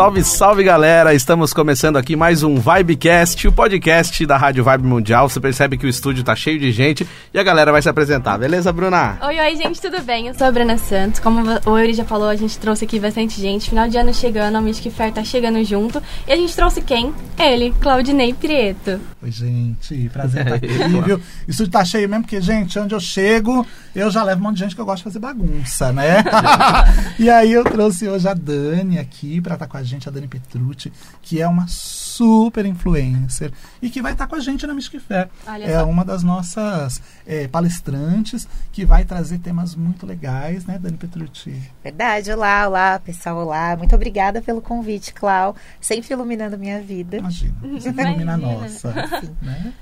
Salve, salve galera! Estamos começando aqui mais um Vibecast, o podcast da Rádio Vibe Mundial. Você percebe que o estúdio tá cheio de gente e a galera vai se apresentar, beleza, Bruna? Oi, oi, gente, tudo bem? Eu sou a Bruna Santos. Como o Yuri já falou, a gente trouxe aqui bastante gente. Final de ano chegando, a Mystic Fair tá chegando junto. E a gente trouxe quem? Ele, Claudinei Prieto. Oi, gente, prazer estar aqui, viu? O estúdio tá cheio mesmo, porque, gente, onde eu chego, eu já levo um monte de gente que eu gosto de fazer bagunça, né? e aí eu trouxe hoje a Dani aqui pra estar com a gente, a Dani Petrucci, que é uma super influencer e que vai estar com a gente na Mystic Fair. Olha é só. uma das nossas é, palestrantes que vai trazer temas muito legais, né, Dani Petrucci? Verdade, olá, olá, pessoal, olá. Muito obrigada pelo convite, Clau. Sempre iluminando minha vida. Imagina, você ilumina a nossa. Né?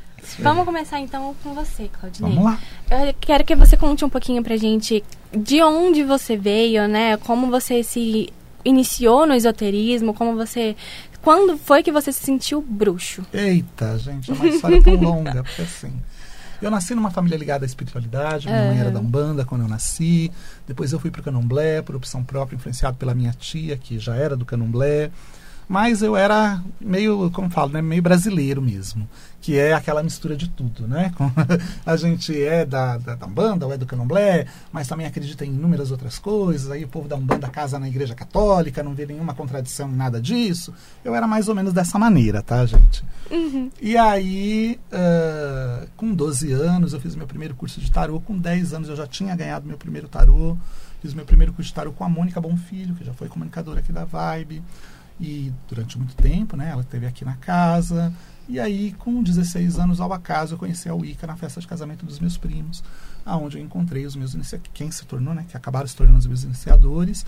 Vamos começar então com você, Claudinei. Vamos lá. Eu quero que você conte um pouquinho pra gente de onde você veio, né? Como você se iniciou no esoterismo, como você. Quando foi que você se sentiu bruxo? Eita, gente, é uma história tão longa, porque assim. Eu nasci numa família ligada à espiritualidade, minha mãe era da Umbanda quando eu nasci. Depois eu fui para o Candomblé, por opção própria, influenciado pela minha tia, que já era do Candomblé. Mas eu era meio, como falo, né, meio brasileiro mesmo, que é aquela mistura de tudo, né? A gente é da, da, da Umbanda ou é do Candomblé, mas também acredita em inúmeras outras coisas. Aí o povo da Umbanda casa na igreja católica, não vê nenhuma contradição em nada disso. Eu era mais ou menos dessa maneira, tá, gente? E aí, ah, com 12 anos, eu fiz meu primeiro curso de tarô. Com 10 anos, eu já tinha ganhado meu primeiro tarô. Fiz meu primeiro curso de tarô com a Mônica Bonfilho, que já foi comunicadora aqui da Vibe. E durante muito tempo, né? Ela esteve aqui na casa. E aí, com 16 anos, ao acaso, eu conheci a Wicca na festa de casamento dos meus primos, aonde eu encontrei os meus iniciadores, quem se tornou, né? Que acabaram se tornando os meus iniciadores.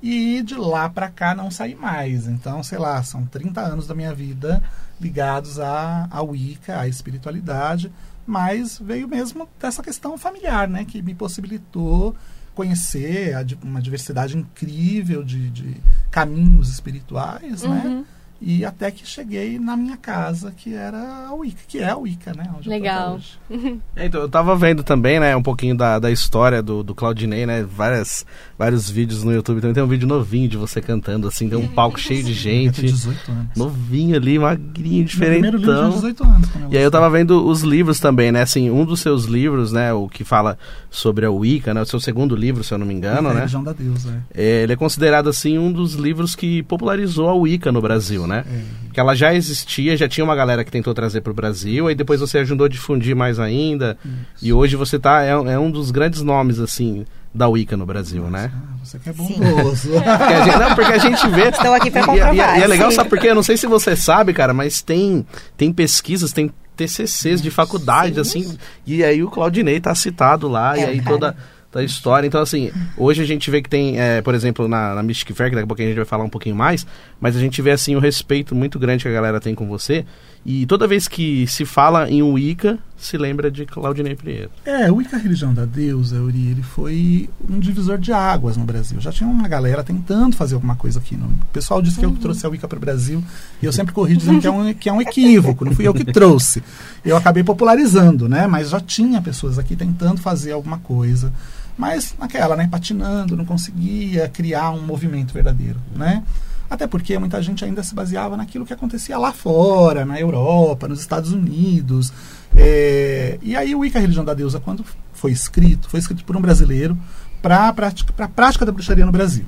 E de lá pra cá não saí mais. Então, sei lá, são 30 anos da minha vida ligados à, à Wicca, à espiritualidade, mas veio mesmo dessa questão familiar, né? Que me possibilitou conhecer uma diversidade incrível de, de caminhos espirituais, né? E até que cheguei na minha casa, que era a Wicca, que é a Wicca, né? Onde eu tô até Legal. hoje. É, então, eu tava vendo também, né, um pouquinho da, da história do, do Claudinei, né, várias, vários vídeos no YouTube. Também tem um vídeo novinho de você cantando, assim, tem um palco cheio de Eu gente. tenho 18 anos. Novinho ali, magrinho, Meu primeiro livro tinha diferentão. 18 anos. E aí eu tava vendo os livros também, né? Assim, um dos seus livros, né? O que fala sobre a Wicca, né? O seu segundo livro, se eu não me engano, A né? religião da deusa, é. É, ele é considerado, assim, um dos livros que popularizou a Wicca no Brasil, né? É. Que ela já existia, já tinha uma galera que tentou trazer pro Brasil, aí depois você ajudou a difundir mais ainda. E hoje você tá, é, é um dos grandes nomes, assim, da Wicca no Brasil, né? Ah, você que é Sim. bondoso. Porque a gente, não, porque a gente vê. Estou aqui pra E- e- comprovar, E, e é legal, sim. sabe por quê? Eu não sei se você sabe, cara, mas tem, tem pesquisas, tem TCCs de faculdade, assim, e aí o Claudinei tá citado lá, e É, aí cara. toda a história. Então, assim, hoje a gente vê que tem, é, por exemplo, na, na Mystic Fair, que daqui a pouco a gente vai falar um pouquinho mais, mas a gente vê, assim, o respeito muito grande que a galera tem com você, e toda vez que se fala em Wicca, se lembra de Claudinei Prieto. É, o Wicca, a religião da deusa, Uri, ele foi um divisor de águas no Brasil. Já tinha uma galera tentando fazer alguma coisa aqui. No... O pessoal disse que eu trouxe a Wicca para o Brasil e eu sempre corri dizendo que é, um, que é um equívoco, não fui eu que trouxe. Eu acabei popularizando, né? Mas já tinha pessoas aqui tentando fazer alguma coisa. Mas naquela, né? Patinando, não conseguia criar um movimento verdadeiro, né? Até porque muita gente ainda se baseava naquilo que acontecia lá fora, na Europa, nos Estados Unidos. É, e aí o Wicca, a religião da deusa, quando foi escrito, foi escrito por um brasileiro para a prática, pra prática da bruxaria no Brasil.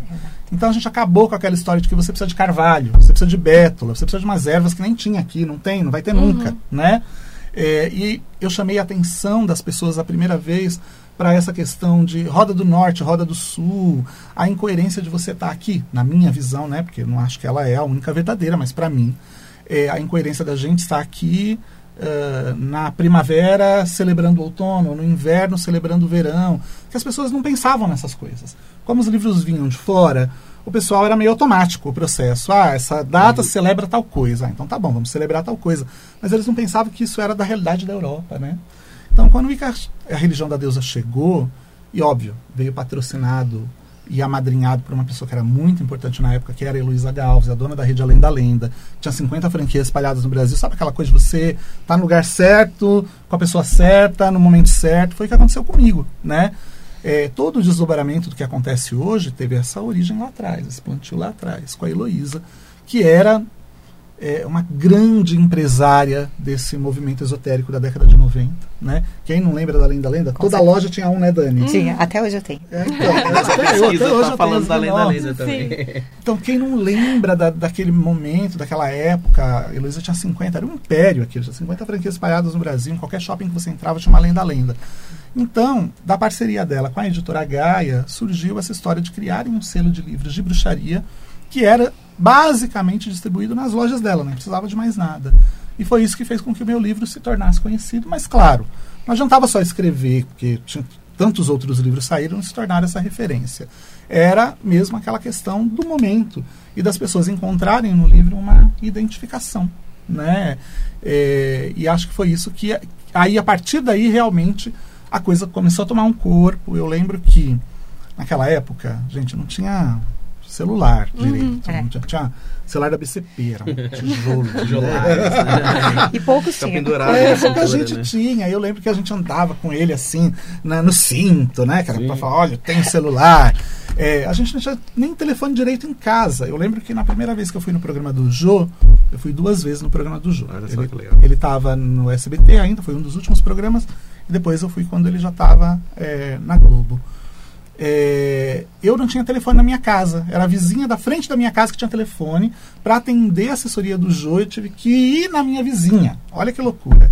Então a gente acabou com aquela história de que você precisa de carvalho, você precisa de bétula, você precisa de umas ervas que nem tinha aqui, não tem, não vai ter nunca, né? É, e eu chamei a atenção das pessoas a primeira vez para essa questão de roda do norte, roda do sul, a incoerência de você estar aqui, na minha visão, né? Porque eu não acho que ela é a única verdadeira, mas para mim, é, a incoerência da gente estar aqui ah, na primavera celebrando o outono, no inverno celebrando o verão, que as pessoas não pensavam nessas coisas. Como os livros vinham de fora, o pessoal era meio automático o processo. Ah, essa data celebra tal coisa. Ah, então tá bom, vamos celebrar tal coisa. Mas eles não pensavam que isso era da realidade da Europa, né? Então, quando a religião da deusa chegou, e óbvio, veio patrocinado e amadrinhado por uma pessoa que era muito importante na época, que era a Heloísa Galves, a dona da rede Além da Lenda. Tinha 50 franquias espalhadas no Brasil. Sabe aquela coisa de você tá no lugar certo, com a pessoa certa, no momento certo? Foi o que aconteceu comigo, né? É, todo o desdobramento do que acontece hoje teve essa origem lá atrás, esse plantio lá atrás, com a Heloísa, que era é, uma grande empresária desse movimento esotérico da década de 90. Né? Quem não lembra da Lenda Lenda? Com Toda certeza. loja tinha um, né, Dani? Tinha, até hoje eu tenho. É, então, até, eu, até hoje tá falando da Lenda Lenda também. Então, quem não lembra da, daquele momento, daquela época, a Heloísa tinha 50, era um império aquilo, tinha 50 franquias espalhadas no Brasil, em qualquer shopping que você entrava tinha uma Lenda Lenda. Então, da parceria dela com a editora Gaia, surgiu essa história de criarem um selo de livros de bruxaria que era basicamente distribuído nas lojas dela, não precisava de mais nada. E foi isso que fez com que o meu livro se tornasse conhecido, mas claro, não adiantava só escrever, porque tinha, tantos outros livros saíram e se tornaram essa referência. Era mesmo aquela questão do momento e das pessoas encontrarem no livro uma identificação. Né? É, e acho que foi isso que. Aí, a partir daí, realmente, a coisa começou a tomar um corpo. Eu lembro que, naquela época, gente, não tinha celular uhum. direito. É. Tinha, tinha, celular da BCP, era um tijolo. Tijolar. e poucos tinham. Pendurado é, pouca gente né? tinha. Eu lembro que a gente andava com ele assim, na, no cinto, né? Que era pra falar, olha, tem celular. É, a gente não tinha nem telefone direito em casa. Eu lembro que na primeira vez que eu fui no programa do Jô, eu fui duas vezes no programa do Jô. Ele estava no SBT ainda, foi um dos últimos programas. E depois eu fui quando ele já estava é, na Globo. É, eu não tinha telefone na minha casa. Era a vizinha da frente da minha casa que tinha telefone. Para atender a assessoria do Jô, eu tive que ir na minha vizinha. Olha que loucura.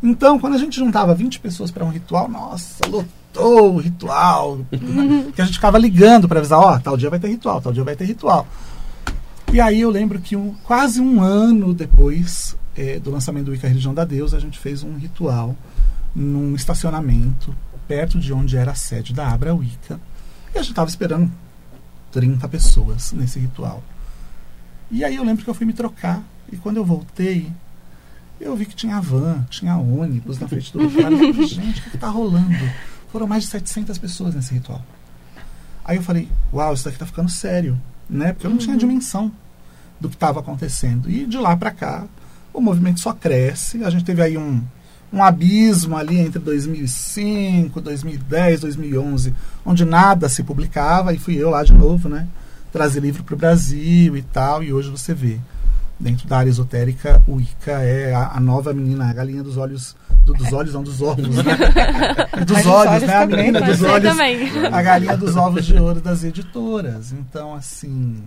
Então, quando a gente juntava 20 pessoas para um ritual, nossa, lotou o ritual. que a gente ficava ligando para avisar: ó, oh, tal dia vai ter ritual, tal dia vai ter ritual. E aí eu lembro que um, quase um ano depois é, do lançamento do Ica Religião da Deus, a gente fez um ritual num estacionamento perto de onde era a sede da Abra Wicca. E a gente estava esperando 30 pessoas nesse ritual. E aí eu lembro que eu fui me trocar. E quando eu voltei, eu vi que tinha van, tinha ônibus na frente do lugar. gente, o que está rolando? Foram mais de 700 pessoas nesse ritual. Aí eu falei, uau, isso daqui está ficando sério. Né? Porque eu não tinha uhum. dimensão do que estava acontecendo. E de lá para cá, o movimento só cresce. A gente teve aí um, um abismo ali entre 2005, 2010, 2011, onde nada se publicava, e fui eu lá de novo, né? Trazer livro para o Brasil e tal, e hoje você vê. Dentro da área esotérica, o Ica é a, a nova menina, a galinha dos olhos. Do, dos olhos, não, dos ovos, né? dos olhos, né? A menina dos olhos. A galinha dos ovos de ouro das editoras. Então, assim.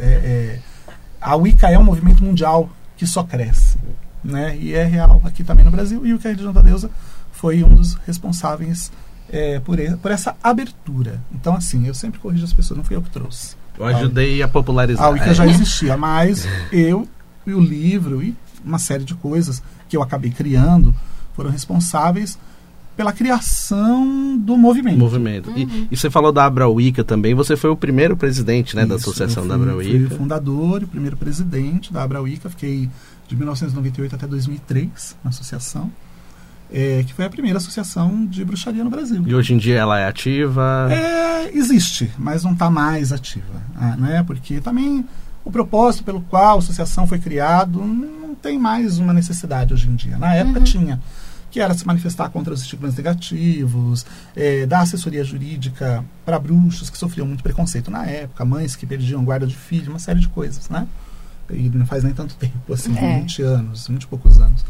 É, é, a Wicca é um movimento mundial que só cresce né? E é real aqui também no Brasil. E o que a religião da deusa foi um dos responsáveis é, por, por essa abertura. Então, assim, eu sempre corrijo as pessoas, não fui eu que trouxe. Eu ajudei a popularizar. A Wicca já existia, mas eu e o livro e uma série de coisas que eu acabei criando foram responsáveis pela criação do movimento. Movimento. Uhum. E, e, você falou da Abra Wicca também. Você foi o primeiro presidente né, Isso, da associação fui, da Abra Wicca. Fui o fundador e o primeiro presidente da Abra Wicca. Fiquei de 1998 até 2003 na associação. É, que foi a primeira associação de bruxaria no Brasil. E hoje em dia ela é ativa? É, existe, mas não está mais ativa. Ah, né? Porque também o propósito pelo qual a associação foi criado não tem mais uma necessidade hoje em dia. Na época uhum. tinha, que era se manifestar contra os estigmas negativos, é, dar assessoria jurídica para bruxos que sofriam muito preconceito na época, mães que perdiam guarda de filho, uma série de coisas, né? e não faz nem tanto tempo, assim, é. 20 anos, 20 e poucos anos.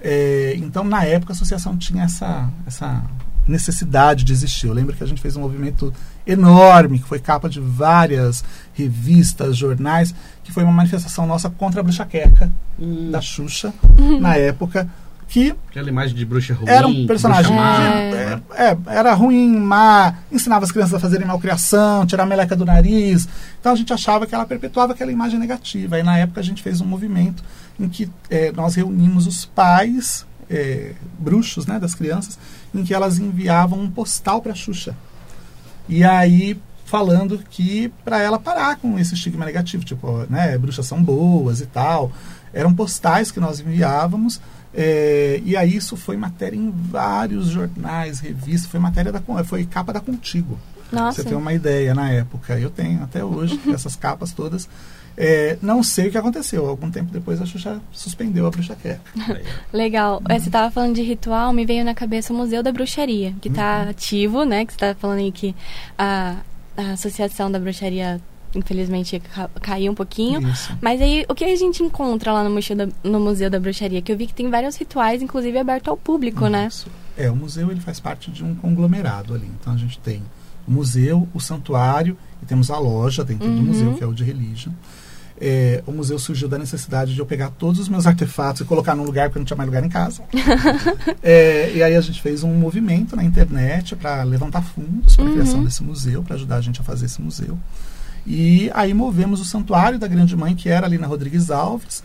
É, então, na época, a associação tinha essa, essa necessidade de existir. Eu lembro que a gente fez um movimento enorme, que foi capa de várias revistas, jornais, que foi uma manifestação nossa contra a bruxa queca hum. da Xuxa, uhum. na época, que aquela imagem de bruxa ruim era um personagem má, é, é, era ruim má ensinava as crianças a fazerem malcriação tirar a meleca do nariz. Então a gente achava que ela perpetuava aquela imagem negativa. E na época a gente fez um movimento em que é, nós reunimos os pais é, bruxos né das crianças em que elas enviavam um postal para Xuxa. E aí falando que para ela parar com esse estigma negativo tipo né bruxas são boas e tal. Eram postais que nós enviávamos é, e aí isso foi matéria em vários jornais, revistas, foi matéria da foi capa da Contigo. Nossa. Você tem uma ideia na época. Eu tenho até hoje essas capas todas. É, não sei o que aconteceu. Algum tempo depois a Xuxa suspendeu a bruxa quer. Legal. É, Você estava falando de ritual, me veio na cabeça o Museu da Bruxaria, que está ativo, né? Que você estava falando aí que a, a Associação da Bruxaria, infelizmente, ca- caiu um pouquinho. Isso. Mas aí, o que a gente encontra lá no Museu, da, no Museu da Bruxaria? Que eu vi que tem vários rituais, inclusive aberto ao público, né? Isso. É, o museu ele faz parte de um conglomerado ali. Então a gente tem o museu, o santuário e temos a loja dentro do Uhum. museu, que é o de Religion. É, o museu surgiu da necessidade de eu pegar todos os meus artefatos e colocar num lugar porque não tinha mais lugar em casa. É, e aí a gente fez um movimento na internet para levantar fundos para a Uhum. criação desse museu, para ajudar a gente a fazer esse museu. E aí movemos o santuário da Grande Mãe, que era ali na Rodrigues Alves,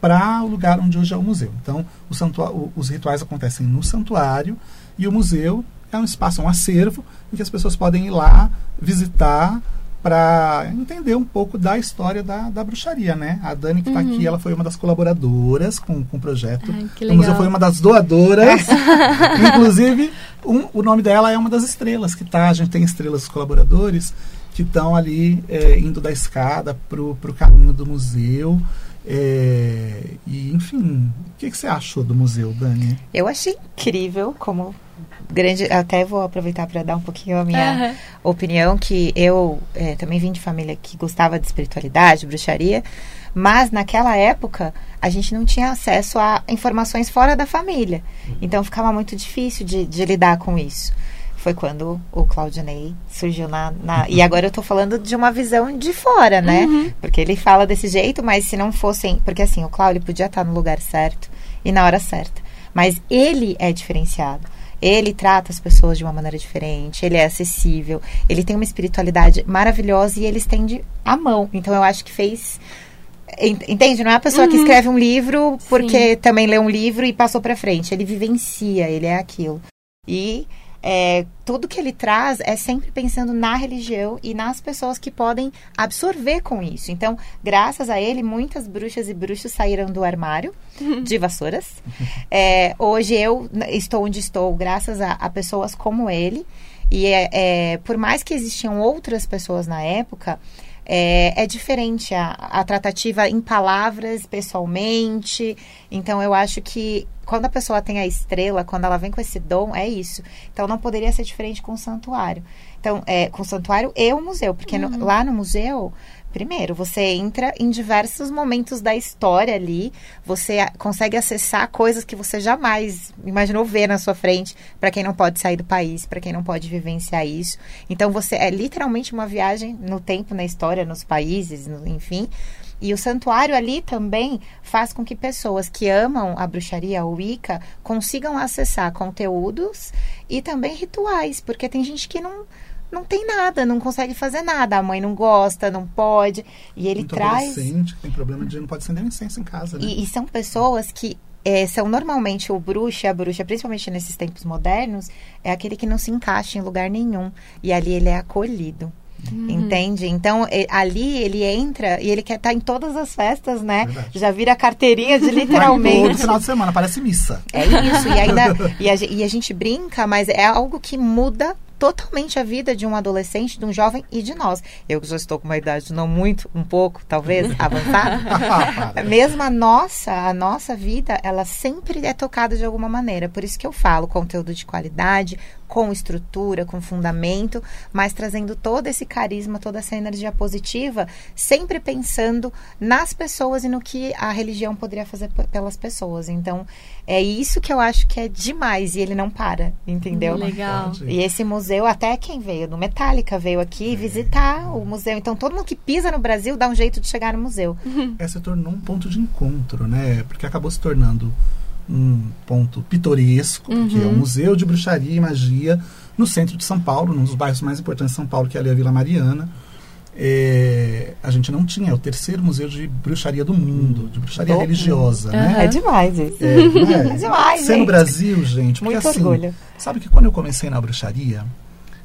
para o lugar onde hoje é o museu. Então, o os rituais acontecem no santuário e o museu é um espaço, um acervo, em que as pessoas podem ir lá visitar para entender um pouco da história da, da bruxaria, né? A Dani que está aqui, ela foi uma das colaboradoras com, com o projeto. Ai, que O museu legal. foi uma das doadoras. Inclusive, um- o nome dela é uma das estrelas que tá. A gente tem estrelas dos colaboradores que estão ali é, indo da escada pro, pro caminho do museu. É, e, enfim, o que, que você achou do museu, Dani? Eu achei incrível como grande. Até vou aproveitar para dar um pouquinho a minha Aham. opinião, que eu eh, também vim de família que gostava de espiritualidade, bruxaria, mas naquela época a gente não tinha acesso a informações fora da família. Então ficava muito difícil de, de lidar com isso. Foi quando o Claudinei surgiu na, na- E agora eu tô falando de uma visão de fora, né? Porque ele fala desse jeito, mas se não fossem. Porque assim, o Cláudio podia estar no lugar certo e na hora certa. Mas ele é diferenciado. Ele trata as pessoas de uma maneira diferente, ele é acessível, ele tem uma espiritualidade maravilhosa e ele estende a mão. Então eu acho que fez. en- Entende? Não é a pessoa que escreve um livro porque também leu um livro e passou pra frente. Ele vivencia, ele é aquilo. E é, tudo que ele traz é sempre pensando na religião e nas pessoas que podem absorver com isso. Então, graças a ele, muitas bruxas e bruxos saíram do armário de vassouras. É, hoje eu estou onde estou graças a, a pessoas como ele. E é, é, por mais que existiam outras pessoas na época, é, é diferente a, a tratativa em palavras, pessoalmente. Então, eu acho que quando a pessoa tem a estrela, quando ela vem com esse dom, é isso. Então, não poderia ser diferente com o santuário. Então, é, com o santuário e o museu. Porque no- lá no museu, primeiro, você entra em diversos momentos da história ali. Você consegue acessar coisas que você jamais imaginou ver na sua frente. Para quem não pode sair do país, para quem não pode vivenciar isso. Então, você é literalmente uma viagem no tempo, na história, nos países, no- enfim. E o santuário ali também faz com que pessoas que amam a bruxaria, a Wicca, consigam acessar conteúdos e também rituais, porque tem gente que não não tem nada, não consegue fazer nada, a mãe não gosta, não pode, e ele Muito traz adolescente que tem problema de não pode acender incenso em casa, né? e, e são pessoas que é, são normalmente o bruxo e a bruxa, principalmente nesses tempos modernos, é aquele que não se encaixa em lugar nenhum. E ali ele é acolhido. Entende? Então, ali ele entra e ele quer estar em todas as festas, né? Verdade. Já vira carteirinha de Vai todo literalmente. final de semana, parece missa. É isso, e ainda e a, e a gente brinca, mas é algo que muda totalmente a vida de um adolescente, de um jovem e de nós. Eu que já estou com uma idade não muito, um pouco, talvez, avançada. Mesmo a nossa, a nossa vida, ela sempre é tocada de alguma maneira. Por isso que eu falo conteúdo de qualidade, com estrutura, com fundamento, mas trazendo todo esse carisma, toda essa energia positiva, sempre pensando nas pessoas e no que a religião poderia fazer pelas pessoas. Então, é isso que eu acho que é demais e ele não para, entendeu? Legal. Pode. E esse museu, até quem veio do Metallica veio aqui visitar o museu. Então, todo mundo que pisa no Brasil dá um jeito de chegar no museu. É, se tornou um ponto de encontro, né? Porque acabou se tornando um ponto pitoresco, que é um museu de bruxaria e magia no centro de São Paulo, num dos bairros mais importantes de São Paulo, que é ali a Vila Mariana. É, a gente não tinha, é o terceiro museu de bruxaria do mundo, de bruxaria religiosa, né? É demais isso. É, é? É demais, Ser no gente. Brasil, gente, porque Muito assim, orgulho. sabe que quando eu comecei na bruxaria,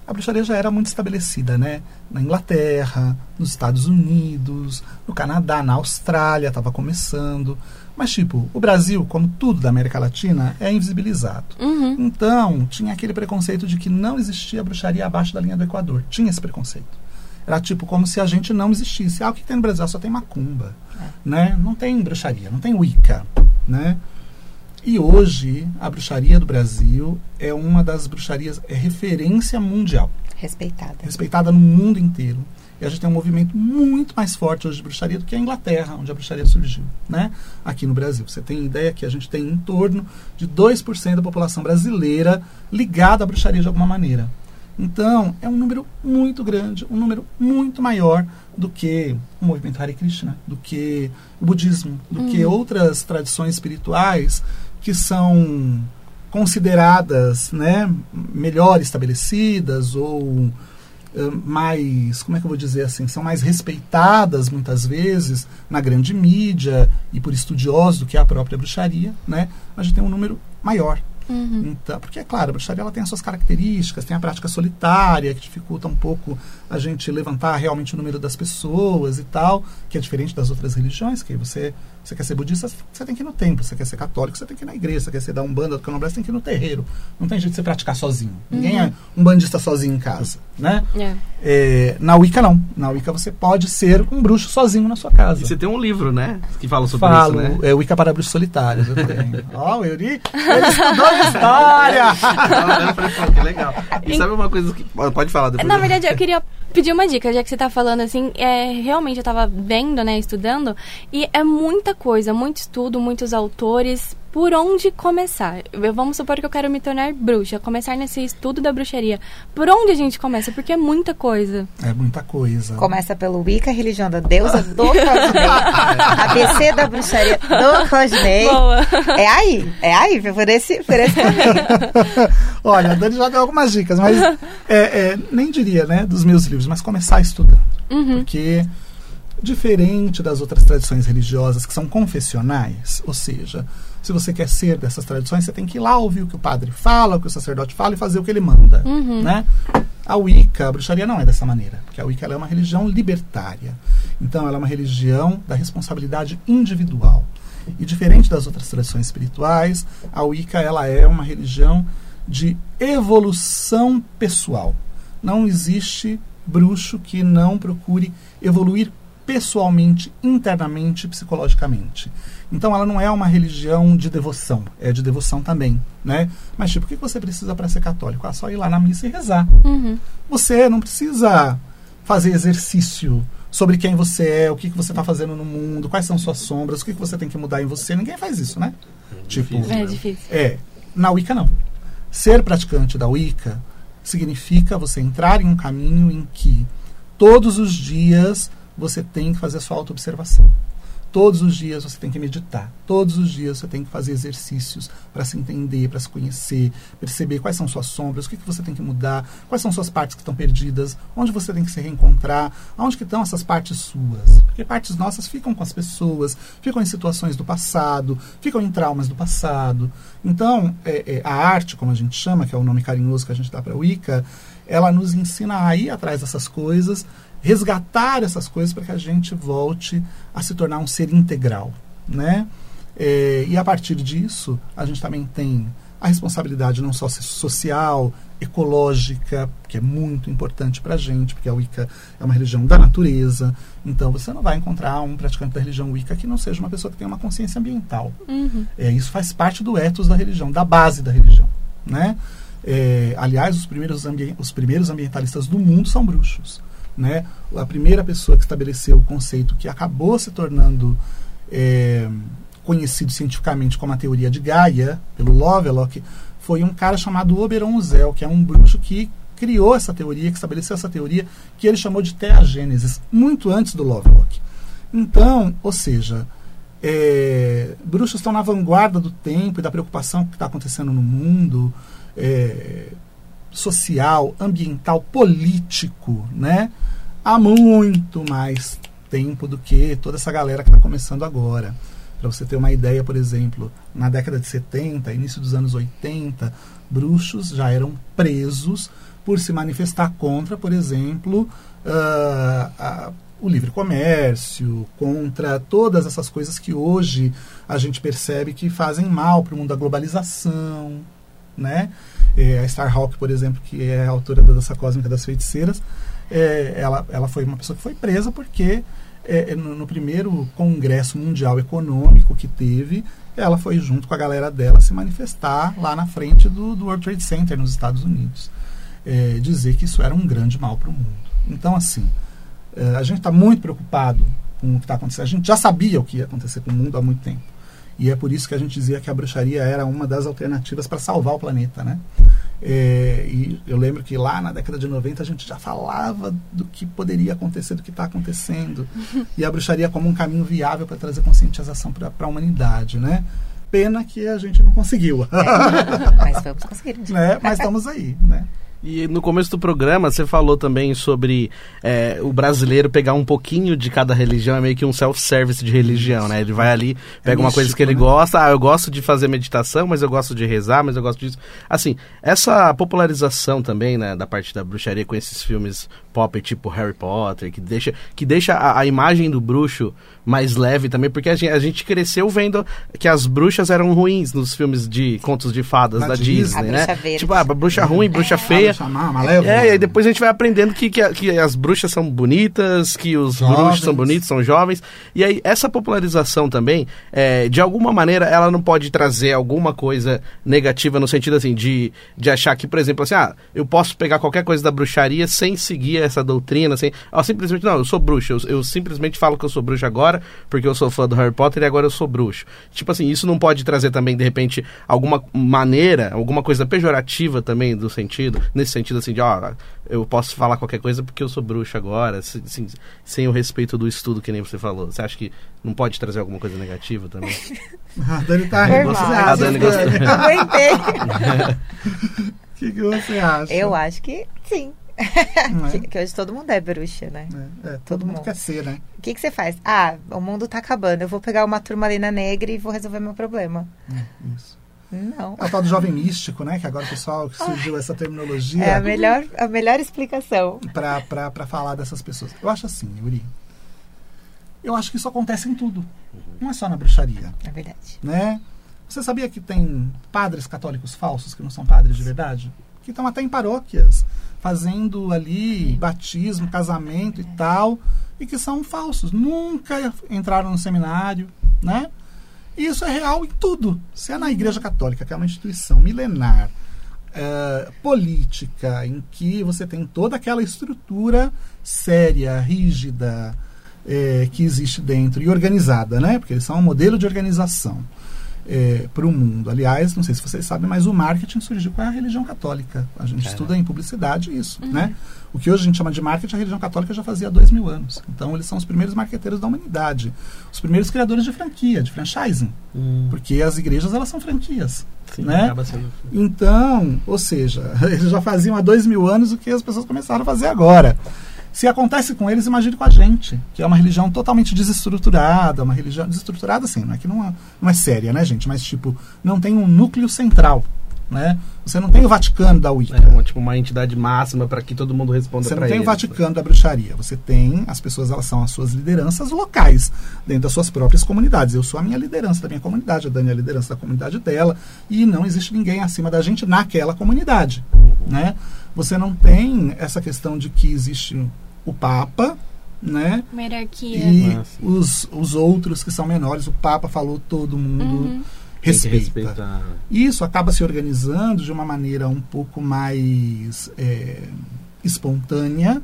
a bruxaria já era muito estabelecida, né? Na Inglaterra, nos Estados Unidos, no Canadá, na Austrália, estava começando. Mas, tipo, o Brasil, como tudo da América Latina, é invisibilizado. Uhum. Então, tinha aquele preconceito de que não existia bruxaria abaixo da linha do Equador. Tinha esse preconceito. Era tipo como se a gente não existisse. Ah, o que tem no Brasil? Só tem macumba. Né? Não tem bruxaria, não tem Wicca. Né? E hoje, a bruxaria do Brasil é uma das bruxarias, é referência mundial Respeitada. respeitada no mundo inteiro. E a gente tem um movimento muito mais forte hoje de bruxaria do que a Inglaterra, onde a bruxaria surgiu, né? Aqui no Brasil. Você tem ideia que a gente tem em torno de 2% da população brasileira ligada à bruxaria de alguma maneira. Então, é um número muito grande, um número muito maior do que o movimento Hare Krishna, do que o budismo, do que outras tradições espirituais que são consideradas né, melhor estabelecidas ou mais, como é que eu vou dizer assim, são mais respeitadas muitas vezes na grande mídia e por estudiosos do que a própria bruxaria, né? A gente tem um número maior. Então, porque é claro, a bruxaria ela tem as suas características, tem a prática solitária que dificulta um pouco a gente levantar realmente o número das pessoas e tal, que é diferente das outras religiões, que você você quer ser budista, você tem que ir no templo, você quer ser católico, você tem que ir na igreja, você quer ser da Umbanda, do Candomblé, você tem que ir no terreiro. Não tem jeito de você praticar sozinho. Ninguém é um bandista sozinho em casa, né? É. É, na Wicca não. Na Wicca você pode ser um bruxo sozinho na sua casa. E você tem um livro, né? Que fala sobre Falo, isso, né? é Wicca para bruxos solitários. Eu tenho. Ó, o Euri, ele estudou história! Eu falei, pô, que legal. E sabe uma coisa que. Pode falar depois. Na verdade, eu queria pedir uma dica, já que você tá falando assim, é, realmente eu tava vendo, né, estudando, e é muita coisa, muito estudo, muitos autores. Por onde começar? Eu- vamos supor que eu quero me tornar bruxa, começar nesse estudo da bruxaria. Por onde a gente começa? Porque é muita coisa. É muita coisa. Começa pelo Wicca, religião da deusa do Cosney. ABC da bruxaria do Cosney. Boa. É aí, é aí, por esse, por esse caminho. Olha, a Dani já deu algumas dicas, mas é, é, nem diria, né, dos meus livros, mas começar estudando. Porque, diferente das outras tradições religiosas que são confessionais, ou seja, se você quer ser dessas tradições, você tem que ir lá ouvir o que o padre fala, o que o sacerdote fala e fazer o que ele manda, né? A Wicca, a bruxaria não é dessa maneira, porque a Wicca ela é uma religião libertária. Então, ela é uma religião da responsabilidade individual. E diferente das outras tradições espirituais, a Wicca ela é uma religião de evolução pessoal. Não existe bruxo que não procure evoluir pessoalmente, internamente, psicologicamente. Então ela não é uma religião de devoção, é de devoção também, né? Mas tipo, o que você precisa para ser católico? Ah, só ir lá na missa e rezar. Você não precisa fazer exercício sobre quem você é, o que, que você está fazendo no mundo, quais são suas sombras, o que, que você tem que mudar em você. Ninguém faz isso, né? Tipo, difícil, É né? difícil. é, na Wicca não. Ser praticante da Wicca significa você entrar em um caminho em que todos os dias você tem que fazer a sua autoobservação. Todos os dias você tem que meditar. Todos os dias você tem que fazer exercícios para se entender, para se conhecer, perceber quais são suas sombras, o que, que você tem que mudar, quais são suas partes que estão perdidas, onde você tem que se reencontrar, aonde que estão essas partes suas. Porque partes nossas ficam com as pessoas, ficam em situações do passado, ficam em traumas do passado. Então, é, é, a arte, como a gente chama, que é o nome carinhoso que a gente dá para a Wicca, ela nos ensina a ir atrás dessas coisas, resgatar essas coisas para que a gente volte a se tornar um ser integral, né? É, e a partir disso, a gente também tem a responsabilidade não só social, ecológica, que é muito importante para a gente, porque a Wicca é uma religião da natureza. Então, você não vai encontrar um praticante da religião Wicca que não seja uma pessoa que tenha uma consciência ambiental. É, isso faz parte do ethos da religião, da base da religião, né? É, aliás, os primeiros, os primeiros ambientalistas do mundo são bruxos. Né? A primeira pessoa que estabeleceu o conceito que acabou se tornando é, conhecido cientificamente como a teoria de Gaia, pelo Lovelock, foi um cara chamado Oberon Uzel, que é um bruxo que criou essa teoria, que estabeleceu essa teoria, que ele chamou de teagênesis, muito antes do Lovelock. Então, ou seja, é, bruxos estão na vanguarda do tempo e da preocupação que está acontecendo no mundo é, social, ambiental, político, né? Há muito mais tempo do que toda essa galera que está começando agora. Para você ter uma ideia, por exemplo, na década de 70, início dos anos 80, bruxos já eram presos por se manifestar contra, por exemplo, ah, a o livre comércio, contra todas essas coisas que hoje a gente percebe que fazem mal para o mundo da globalização, né? É, a Starhawk, por exemplo, que é a autora da Dança Cósmica das Feiticeiras, é, ela, ela foi uma pessoa que foi presa porque é, no, no, primeiro Congresso Mundial Econômico que teve, ela foi junto com a galera dela se manifestar lá na frente do, do World Trade Center nos Estados Unidos, é, dizer que isso era um grande mal para o mundo. Então, assim, é, a gente está muito preocupado com o que está acontecendo. A gente já sabia o que ia acontecer com o mundo há muito tempo. E é por isso que a gente dizia que a bruxaria era uma das alternativas para salvar o planeta, né? É, e eu lembro que lá na década de 90 a gente já falava do que poderia acontecer, do que está acontecendo. E a bruxaria como um caminho viável para trazer conscientização para a humanidade, né? Pena que a gente não conseguiu. É, mas vamos conseguir. Né? Mas estamos aí, né? E no começo do programa você falou também sobre é, o brasileiro pegar um pouquinho de cada religião, é meio que um self-service de religião, né? Ele vai ali, pega é uma místico, coisa que ele né? gosta, ah, eu gosto de fazer meditação, mas eu gosto de rezar, mas eu gosto disso. Assim, essa popularização também, né, da parte da bruxaria com esses filmes pop tipo Harry Potter, que deixa, que deixa a, a imagem do bruxo mais leve também, porque a gente, a gente cresceu vendo que as bruxas eram ruins nos filmes de contos de fadas da, da Disney, Disney né? Tipo, ah, bruxa ruim, bruxa é, feia. É, e aí depois a gente vai aprendendo que, que, que as bruxas são bonitas, que os jovens. bruxos são bonitos, são jovens. E aí essa popularização também, é, de alguma maneira, ela não pode trazer alguma coisa negativa no sentido assim de, de achar que, por exemplo, assim, ah, eu posso pegar qualquer coisa da bruxaria sem seguir essa doutrina, assim, ó, simplesmente, não, eu sou bruxo, eu, eu simplesmente falo que eu sou bruxo agora, porque eu sou fã do Harry Potter e agora eu sou bruxo. Tipo assim, isso não pode trazer também, de repente, alguma maneira, alguma coisa pejorativa também do sentido, nesse sentido assim de, ó, eu posso falar qualquer coisa porque eu sou bruxo agora, assim, sem o respeito do estudo que nem você falou. Você acha que não pode trazer alguma coisa negativa também? a Dani tá rindo. A Dani gostou. Aguentei. O que, que você acha? Eu acho que sim. É? que, que, hoje todo mundo é bruxa, né? É, é todo, todo mundo, mundo, quer ser, né? O que, que você faz? Ah, o mundo tá acabando. Eu vou pegar uma turmalina negra e vou resolver meu problema. É, isso. Não. É o tal do jovem místico, né? Que agora o pessoal que surgiu essa terminologia. É a melhor, a melhor explicação. Para falar dessas pessoas. Eu acho assim, Yuri. Eu acho que isso acontece em tudo. Não é só na bruxaria. É verdade. Né? Você sabia que tem padres católicos falsos que não são padres de verdade? Que estão até em paróquias fazendo ali batismo, casamento e tal, e que são falsos. Nunca entraram no seminário, né? E isso é real em tudo. Se é na Igreja Católica, que é uma instituição milenar, é, política, em que você tem toda aquela estrutura séria, rígida, é, que existe dentro e organizada, né? Porque eles são um modelo de organização é, para o mundo. Aliás, não sei se vocês sabem, mas o marketing surgiu com a religião católica. A gente estuda em publicidade isso, uhum. né? O que hoje a gente chama de marketing, a religião católica já fazia dois mil anos. Então, eles são os primeiros marqueteiros da humanidade. Os primeiros criadores de franquia, de franchising. Uhum. Porque as igrejas, elas são franquias. Sim, né? Então, ou seja, eles já faziam há dois mil anos o que as pessoas começaram a fazer agora. Se acontece com eles, imagine com a gente, que é uma religião totalmente desestruturada, uma religião desestruturada assim, não é que não é, não é séria, né, gente, mas tipo, não tem um núcleo central, né? Você não tem o Vaticano da Wicca. É uma, tipo uma entidade máxima para que todo mundo responda Você não tem ele, o Vaticano da bruxaria. Você tem as pessoas, elas são as suas lideranças locais dentro das suas próprias comunidades. Eu sou a minha liderança da minha comunidade, a Dani é a liderança da comunidade dela e não existe ninguém acima da gente naquela comunidade, né? Você não tem essa questão de que existe o Papa, né? Uma hierarquia. E os, os outros que são menores, o Papa falou todo mundo uhum. respeita. Isso acaba se organizando de uma maneira um pouco mais é, espontânea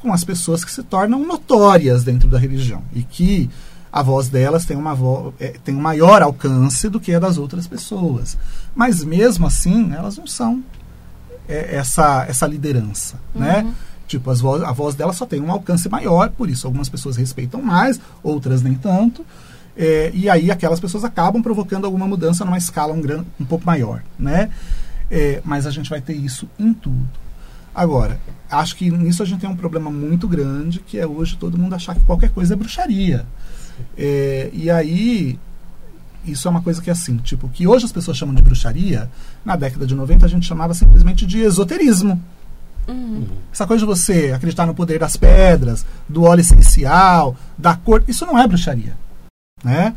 com as pessoas que se tornam notórias dentro da religião e que a voz delas tem, uma vo é, tem um maior alcance do que a das outras pessoas. Mas mesmo assim, elas não são essa, essa liderança, né? uhum. né? Tipo, as voz, a voz dela só tem um alcance maior, por isso algumas pessoas respeitam mais, outras nem tanto. É, e aí aquelas pessoas acabam provocando alguma mudança numa escala um, gran, um pouco maior, né? É, mas a gente vai ter isso em tudo. Agora, acho que nisso a gente tem um problema muito grande, que é hoje todo mundo achar que qualquer coisa é bruxaria. É, e aí, isso é uma coisa que é assim, tipo, que hoje as pessoas chamam de bruxaria, na década de 90 a gente chamava simplesmente de esoterismo. Essa coisa de você acreditar no poder das pedras, do óleo essencial, da cor, isso não é bruxaria. Né?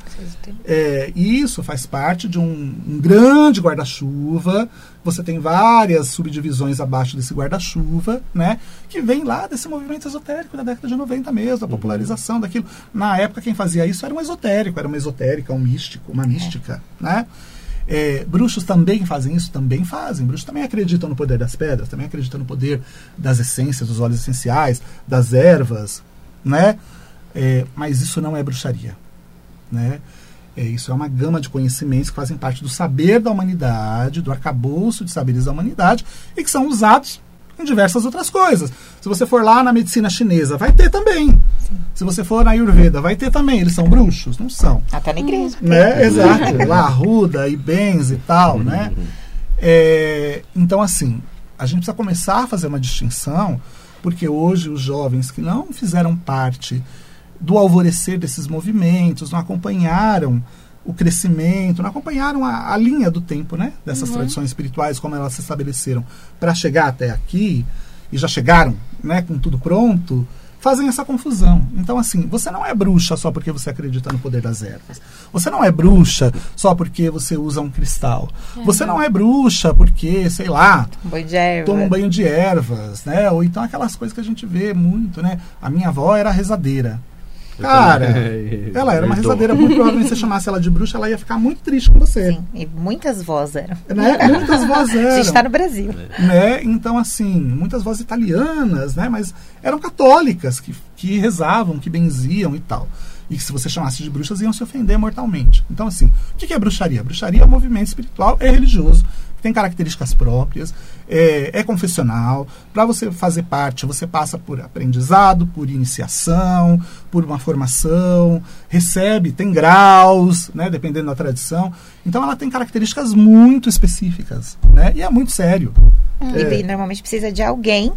É, isso faz parte de um, um grande guarda-chuva. Você tem várias subdivisões abaixo desse guarda-chuva, né? Que vem lá desse movimento esotérico da década de 90 mesmo, da popularização daquilo. Na época, quem fazia isso era um esotérico, era uma esotérica, um místico, uma mística, né? É, bruxos também fazem isso? Também fazem. Bruxos também acreditam no poder das pedras, também acreditam no poder das essências, dos óleos essenciais, das ervas, né? É, mas isso não é bruxaria. Né? É, isso é uma gama de conhecimentos que fazem parte do saber da humanidade, do arcabouço de saberes da humanidade e que são usados em diversas outras coisas. Se você for lá na medicina chinesa, vai ter também. Sim. Se você for na Ayurveda, vai ter também. Eles são bruxos? Não são. Até na igreja. Né? Exato. Lá, Ruda e Benz e tal, né? É, então, assim, a gente precisa começar a fazer uma distinção, porque hoje os jovens que não fizeram parte do alvorecer desses movimentos, não acompanharam o crescimento, não acompanharam a, a linha do tempo, né? Dessas uhum. tradições espirituais, como elas se estabeleceram para chegar até aqui, e já chegaram, né, com tudo pronto, fazem essa confusão. Então, assim, você não é bruxa só porque você acredita no poder das ervas. Você não é bruxa só porque você usa um cristal. Uhum. Você não é bruxa porque, sei lá, um toma um banho de ervas, né? Ou então aquelas coisas que a gente vê muito, né? A minha avó era rezadeira. Cara, ela era uma rezadeira. Muito provavelmente se você chamasse ela de bruxa, ela ia ficar muito triste com você. Sim, e muitas vozes eram. Né? Muitas vozes eram. A gente está no Brasil. Né? Então, assim, muitas vozes italianas, né? Mas eram católicas, que, que rezavam, que benziam e tal. E que se você chamasse de bruxas, iam se ofender mortalmente. Então, assim, o que é bruxaria? Bruxaria é um movimento espiritual e religioso tem características próprias, é, é confessional. Para você fazer parte, você passa por aprendizado, por iniciação, por uma formação, recebe, tem graus, né, dependendo da tradição. Então ela tem características muito específicas, né, e é muito sério. Hum, é. E normalmente precisa de alguém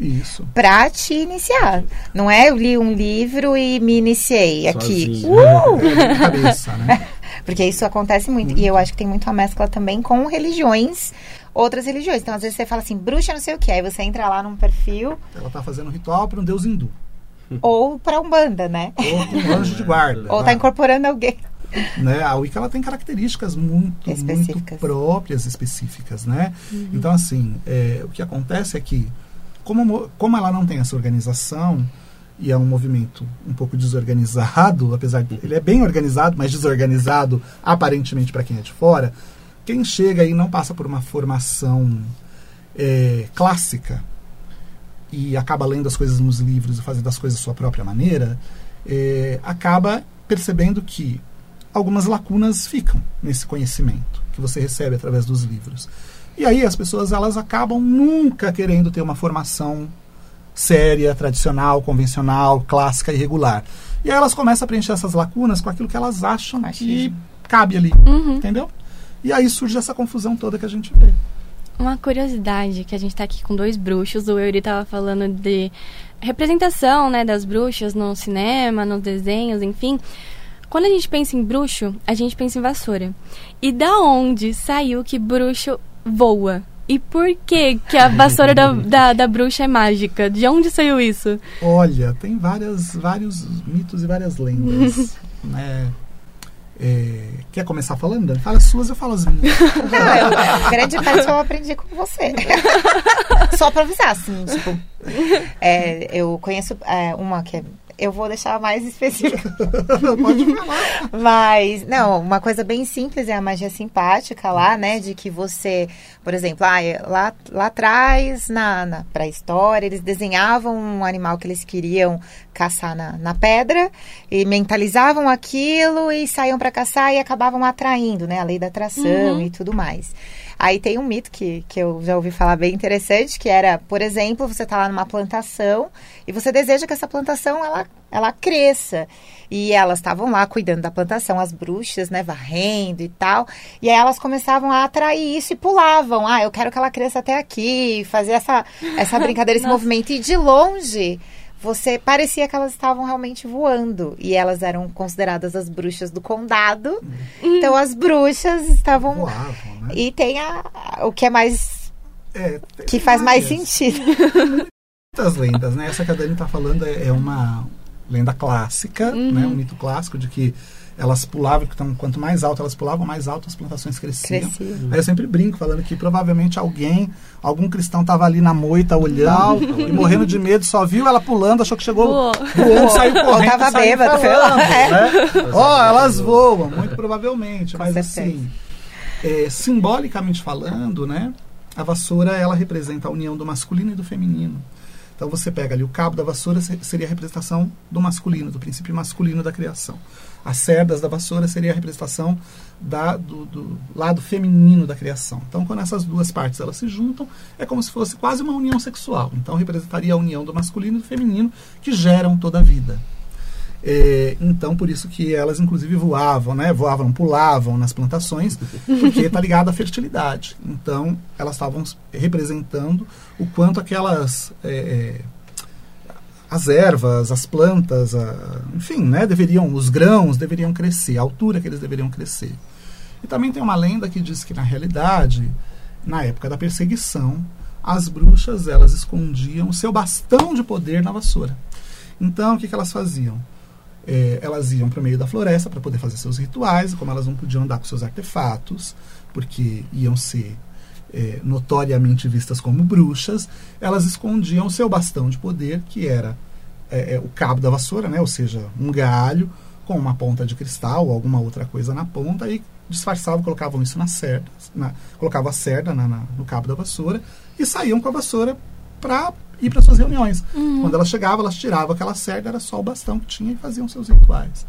para te iniciar. Não é eu li um livro e me iniciei aqui. Uh! É, cabeça, né? Porque isso acontece muito. muito. E eu acho que tem muito a mescla também com religiões, outras religiões. Então, às vezes você fala assim, bruxa não sei o que. Aí você entra lá num perfil. Ela tá fazendo um ritual para um deus hindu. Ou para um banda, né? Ou um anjo de guarda. Ou tá incorporando alguém. Né? A Wicca ela tem características muito, muito próprias, específicas, né? Uhum. Então, assim, é, o que acontece é que, como, como ela não tem essa organização, e é um movimento um pouco desorganizado, apesar de ele é bem organizado, mas desorganizado aparentemente para quem é de fora. Quem chega aí não passa por uma formação é, clássica e acaba lendo as coisas nos livros e fazendo as coisas da sua própria maneira, é, acaba percebendo que algumas lacunas ficam nesse conhecimento que você recebe através dos livros. E aí as pessoas elas acabam nunca querendo ter uma formação séria, tradicional, convencional, clássica e regular. E aí elas começam a preencher essas lacunas com aquilo que elas acham que cabe ali, uhum. entendeu? E aí surge essa confusão toda que a gente vê. Uma curiosidade, que a gente está aqui com dois bruxos, o Yuri estava falando de representação né, das bruxas no cinema, nos desenhos, enfim. Quando a gente pensa em bruxo, a gente pensa em vassoura. E da onde saiu que bruxo voa? E por que, que a vassoura da, da, da, bruxa é mágica? De onde saiu isso? Olha, tem várias, vários mitos e várias lendas. né? É, quer começar falando? Fala as suas, eu falo as minhas. Não, eu, grande parte eu aprendi com você. Só pra avisar, assim, tipo. É, eu conheço é, uma que é eu vou deixar mais específico. Pode falar. Mas, não, uma coisa bem simples é a magia simpática lá, né? De que você, por exemplo, ah, é, lá, lá atrás, na, na pré-história, eles desenhavam um animal que eles queriam caçar na, na pedra e mentalizavam aquilo e saíam para caçar e acabavam atraindo, né? A lei da atração uhum. e tudo mais. Aí tem um mito que, que eu já ouvi falar bem interessante, que era, por exemplo, você está lá numa plantação e você deseja que essa plantação ela, ela cresça. E elas estavam lá cuidando da plantação, as bruxas, né, varrendo e tal. E aí elas começavam a atrair isso e pulavam. Ah, eu quero que ela cresça até aqui, fazer essa, essa brincadeira, esse movimento. E de longe você parecia que elas estavam realmente voando e elas eram consideradas as bruxas do condado. Hum. Então as bruxas estavam Voavam, né? e tem a, o que é mais é, que faz mais sentido. muitas lendas, né? Essa que a Dani está falando é, é uma lenda clássica, Uhum. né? Um mito clássico de que elas pulavam, então, quanto mais alto elas pulavam, mais alto as plantações cresciam. Crescia. Aí eu sempre brinco falando que provavelmente alguém, algum cristão estava ali na moita olhando e morrendo de medo, só viu ela pulando, achou que chegou voando, saiu correndo, tava e saiu bêbado, falando, lá. É. né? Ó, elas voam, muito provavelmente, Com mas certeza. assim, é, simbolicamente falando, né, a vassoura ela representa a união do masculino e do feminino. Então você pega ali o cabo da vassoura se- seria a representação do masculino, do princípio masculino da criação. As cerdas da vassoura seria a representação da, do, do lado feminino da criação. Então quando essas duas partes elas se juntam, é como se fosse quase uma união sexual. Então representaria a união do masculino e do feminino que geram toda a vida. É, então, por isso que elas, inclusive, voavam, né? Voavam, pulavam nas plantações, porque está ligado à fertilidade. Então, elas estavam representando o quanto aquelas... é, é, as ervas, as plantas, a- enfim, né, deveriam, os grãos deveriam crescer, a altura que eles deveriam crescer. E também tem uma lenda que diz que, na realidade, na época da perseguição, as bruxas, elas escondiam o seu bastão de poder na vassoura. Então, o que, que elas faziam? É, elas iam para o meio da floresta para poder fazer seus rituais, como elas não podiam andar com seus artefatos, porque iam ser é, notoriamente vistas como bruxas, elas escondiam o seu bastão de poder, que era é, é, o cabo da vassoura, né? ou seja, um galho com uma ponta de cristal ou alguma outra coisa na ponta, e disfarçavam, colocavam isso na cerda, na, colocavam a cerda na- na- no cabo da vassoura e saíam com a vassoura para ir para suas reuniões. Quando elas chegavam, elas tiravam aquela cerda, era só o bastão que tinha e faziam seus rituais.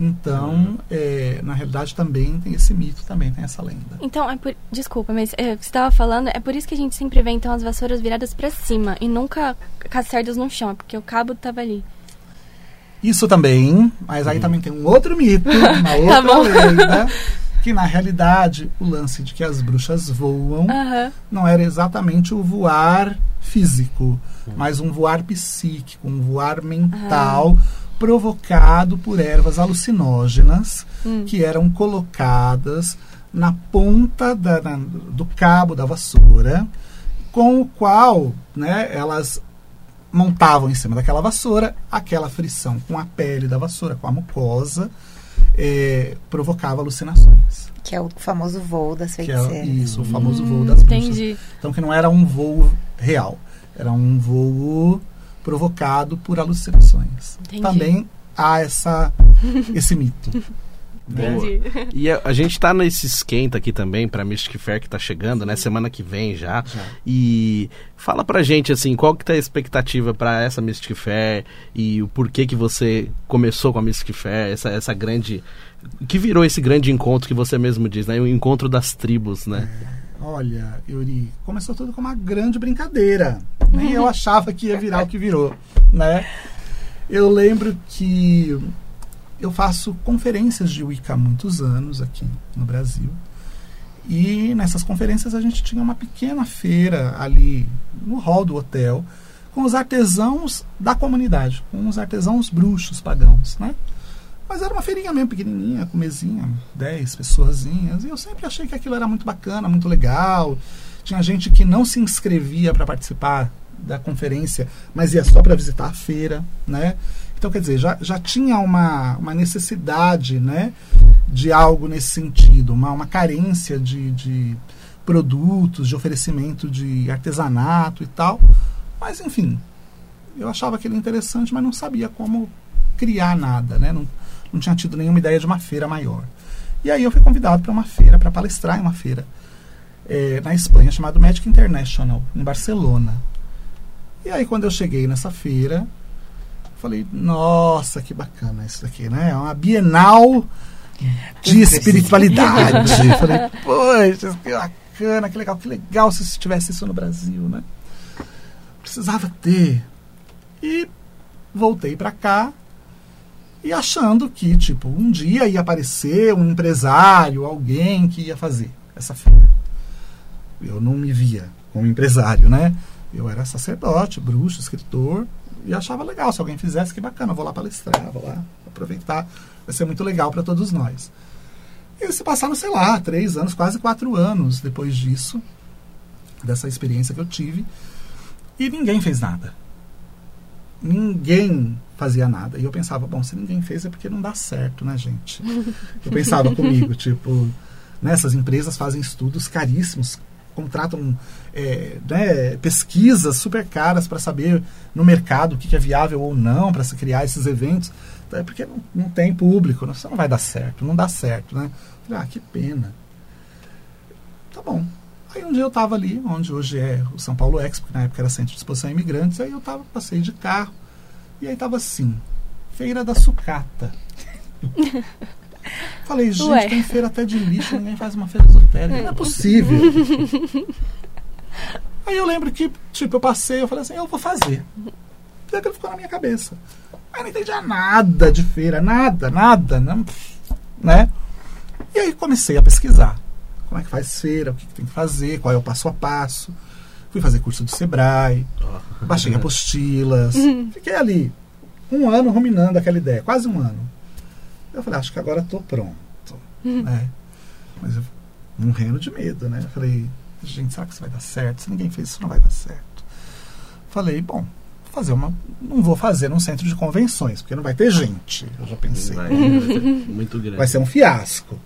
Então, é, na realidade, também tem esse mito, também tem essa lenda. Então, é por... desculpa, mas é, o que você estava falando, é por isso que a gente sempre vê então as vassouras viradas pra cima e nunca com as cerdas no chão, é porque o cabo tava ali. Isso também, mas aí também tem um outro mito, uma Tá outra bom. lenda, que na realidade o lance de que as bruxas voam não era exatamente o voar físico, mas um voar psíquico, um voar mental provocado por ervas alucinógenas Hum. que eram colocadas na ponta da- na- do cabo da vassoura, com o qual né, elas montavam em cima daquela vassoura, aquela frição com a pele da vassoura, com a mucosa, eh, provocava alucinações. Que é o famoso voo das é feiticeiras. isso, o famoso voo Hum, das bruxas. Entendi. Então que não era um voo real, era um voo provocado por alucinações. Entendi. Também há essa, esse mito. Entendi. E a, a gente tá nesse esquenta aqui também pra Mystic Fair que tá chegando, né? Semana que vem já. E fala pra gente, assim, qual que tá a expectativa pra essa Mystic Fair e o porquê que você começou com a Mystic Fair, essa, essa grande... Que virou esse grande encontro que você mesmo diz, né? O encontro das tribos, né? Olha, Yuri, começou tudo com uma grande brincadeira. Nem eu achava que ia virar o que virou, né? Eu lembro que eu faço conferências de Wicca há muitos anos aqui no Brasil. E nessas conferências a gente tinha uma pequena feira ali no hall do hotel com os artesãos da comunidade, com os artesãos bruxos pagãos, né? Mas era uma feirinha mesmo, pequenininha, com mesinha, 10 pessoazinhas. E eu sempre achei que aquilo era muito bacana, muito legal. Tinha gente que não se inscrevia para participar da conferência, mas ia só para visitar a feira, né? Então, quer dizer, já, já tinha uma, uma necessidade, né? De algo nesse sentido, uma, uma carência de, de produtos, de oferecimento de artesanato e tal. Mas, enfim, eu achava aquilo interessante, mas não sabia como criar nada, né? Não, não tinha tido nenhuma ideia de uma feira maior. E aí eu fui convidado para uma feira, para palestrar em uma feira eh, na Espanha, chamada Magic International, em Barcelona. E aí quando eu cheguei nessa feira, falei, nossa, que bacana isso daqui, né? É uma Bienal de espiritualidade. falei, poxa, que bacana, que legal, que legal se tivesse isso no Brasil, né? Precisava ter. E voltei para cá e achando que, tipo, um dia ia aparecer um empresário, alguém que ia fazer essa feira. Eu não me via como empresário, né? Eu era sacerdote, bruxo, escritor, e achava legal. Se alguém fizesse, que bacana, vou lá palestrar, vou lá aproveitar, vai ser muito legal para todos nós. E se passaram, sei lá, três anos, quase quatro anos depois disso, dessa experiência que eu tive, e ninguém fez nada. ninguém fazia nada. E eu pensava, bom, se ninguém fez é porque não dá certo, né, gente? Eu pensava comigo, tipo, nessas né, empresas fazem estudos caríssimos, contratam é, né, pesquisas super caras para saber no mercado o que, que é viável ou não para se criar esses eventos. É porque não, não tem público, isso não vai dar certo, não dá certo, né? Falei, ah, que pena. Tá bom. Aí um dia eu estava ali, onde hoje é o São Paulo Expo, que na época era Centro de Exposição Imigrantes, aí eu tava, passei de carro, e aí tava assim, Feira da Sucata. Falei, gente, Ué. tem feira até de lixo, ninguém faz uma feira esotérica. Não é possível. aí eu lembro que, tipo, eu passei, eu falei assim, eu vou fazer. E aquilo ficou na minha cabeça. Aí não entendia nada de feira, nada, nada, não, né? E aí comecei a pesquisar. Como é que faz feira, o que, que tem que fazer, qual é o passo a passo. Fui fazer curso do Sebrae, oh. baixei apostilas. Fiquei ali um ano ruminando aquela ideia, quase um ano. Eu falei, acho que agora estou pronto. né? Mas eu morrendo de medo, né? Eu falei, gente, será que isso vai dar certo? Se ninguém fez isso, não vai dar certo. Falei, bom, vou fazer uma. Não vou fazer num centro de convenções, porque não vai ter gente. Eu já pensei. Vai, vai ser muito grande. Vai ser um fiasco.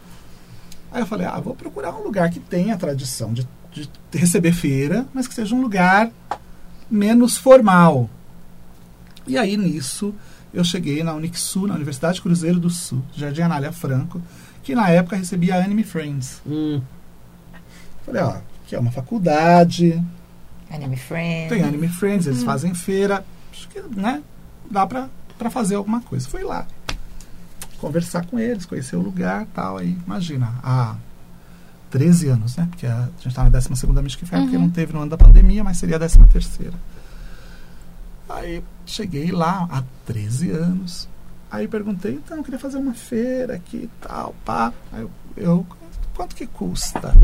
Aí eu falei, ah, vou procurar um lugar que tenha a tradição de, de receber feira, mas que seja um lugar menos formal. E aí nisso eu cheguei na Unixul, na Universidade Cruzeiro do Sul, Jardim Anália Franco, que na época recebia a Anime Friends. Hum. Falei, ó, que é uma faculdade. Anime Friends. Tem Anime Friends, eles hum. fazem feira. Acho que, né, dá pra, pra fazer alguma coisa. Fui lá conversar com eles, conhecer o lugar tal. Aí, imagina, há 13 anos, né? Porque a, gente está na 12 Mystic Fair, uhum. porque não teve no ano da pandemia, mas seria a 13 terceira. Aí cheguei lá há 13 anos. Aí perguntei, então, eu queria fazer uma feira aqui e tal, pá. Aí eu, eu quanto que custa?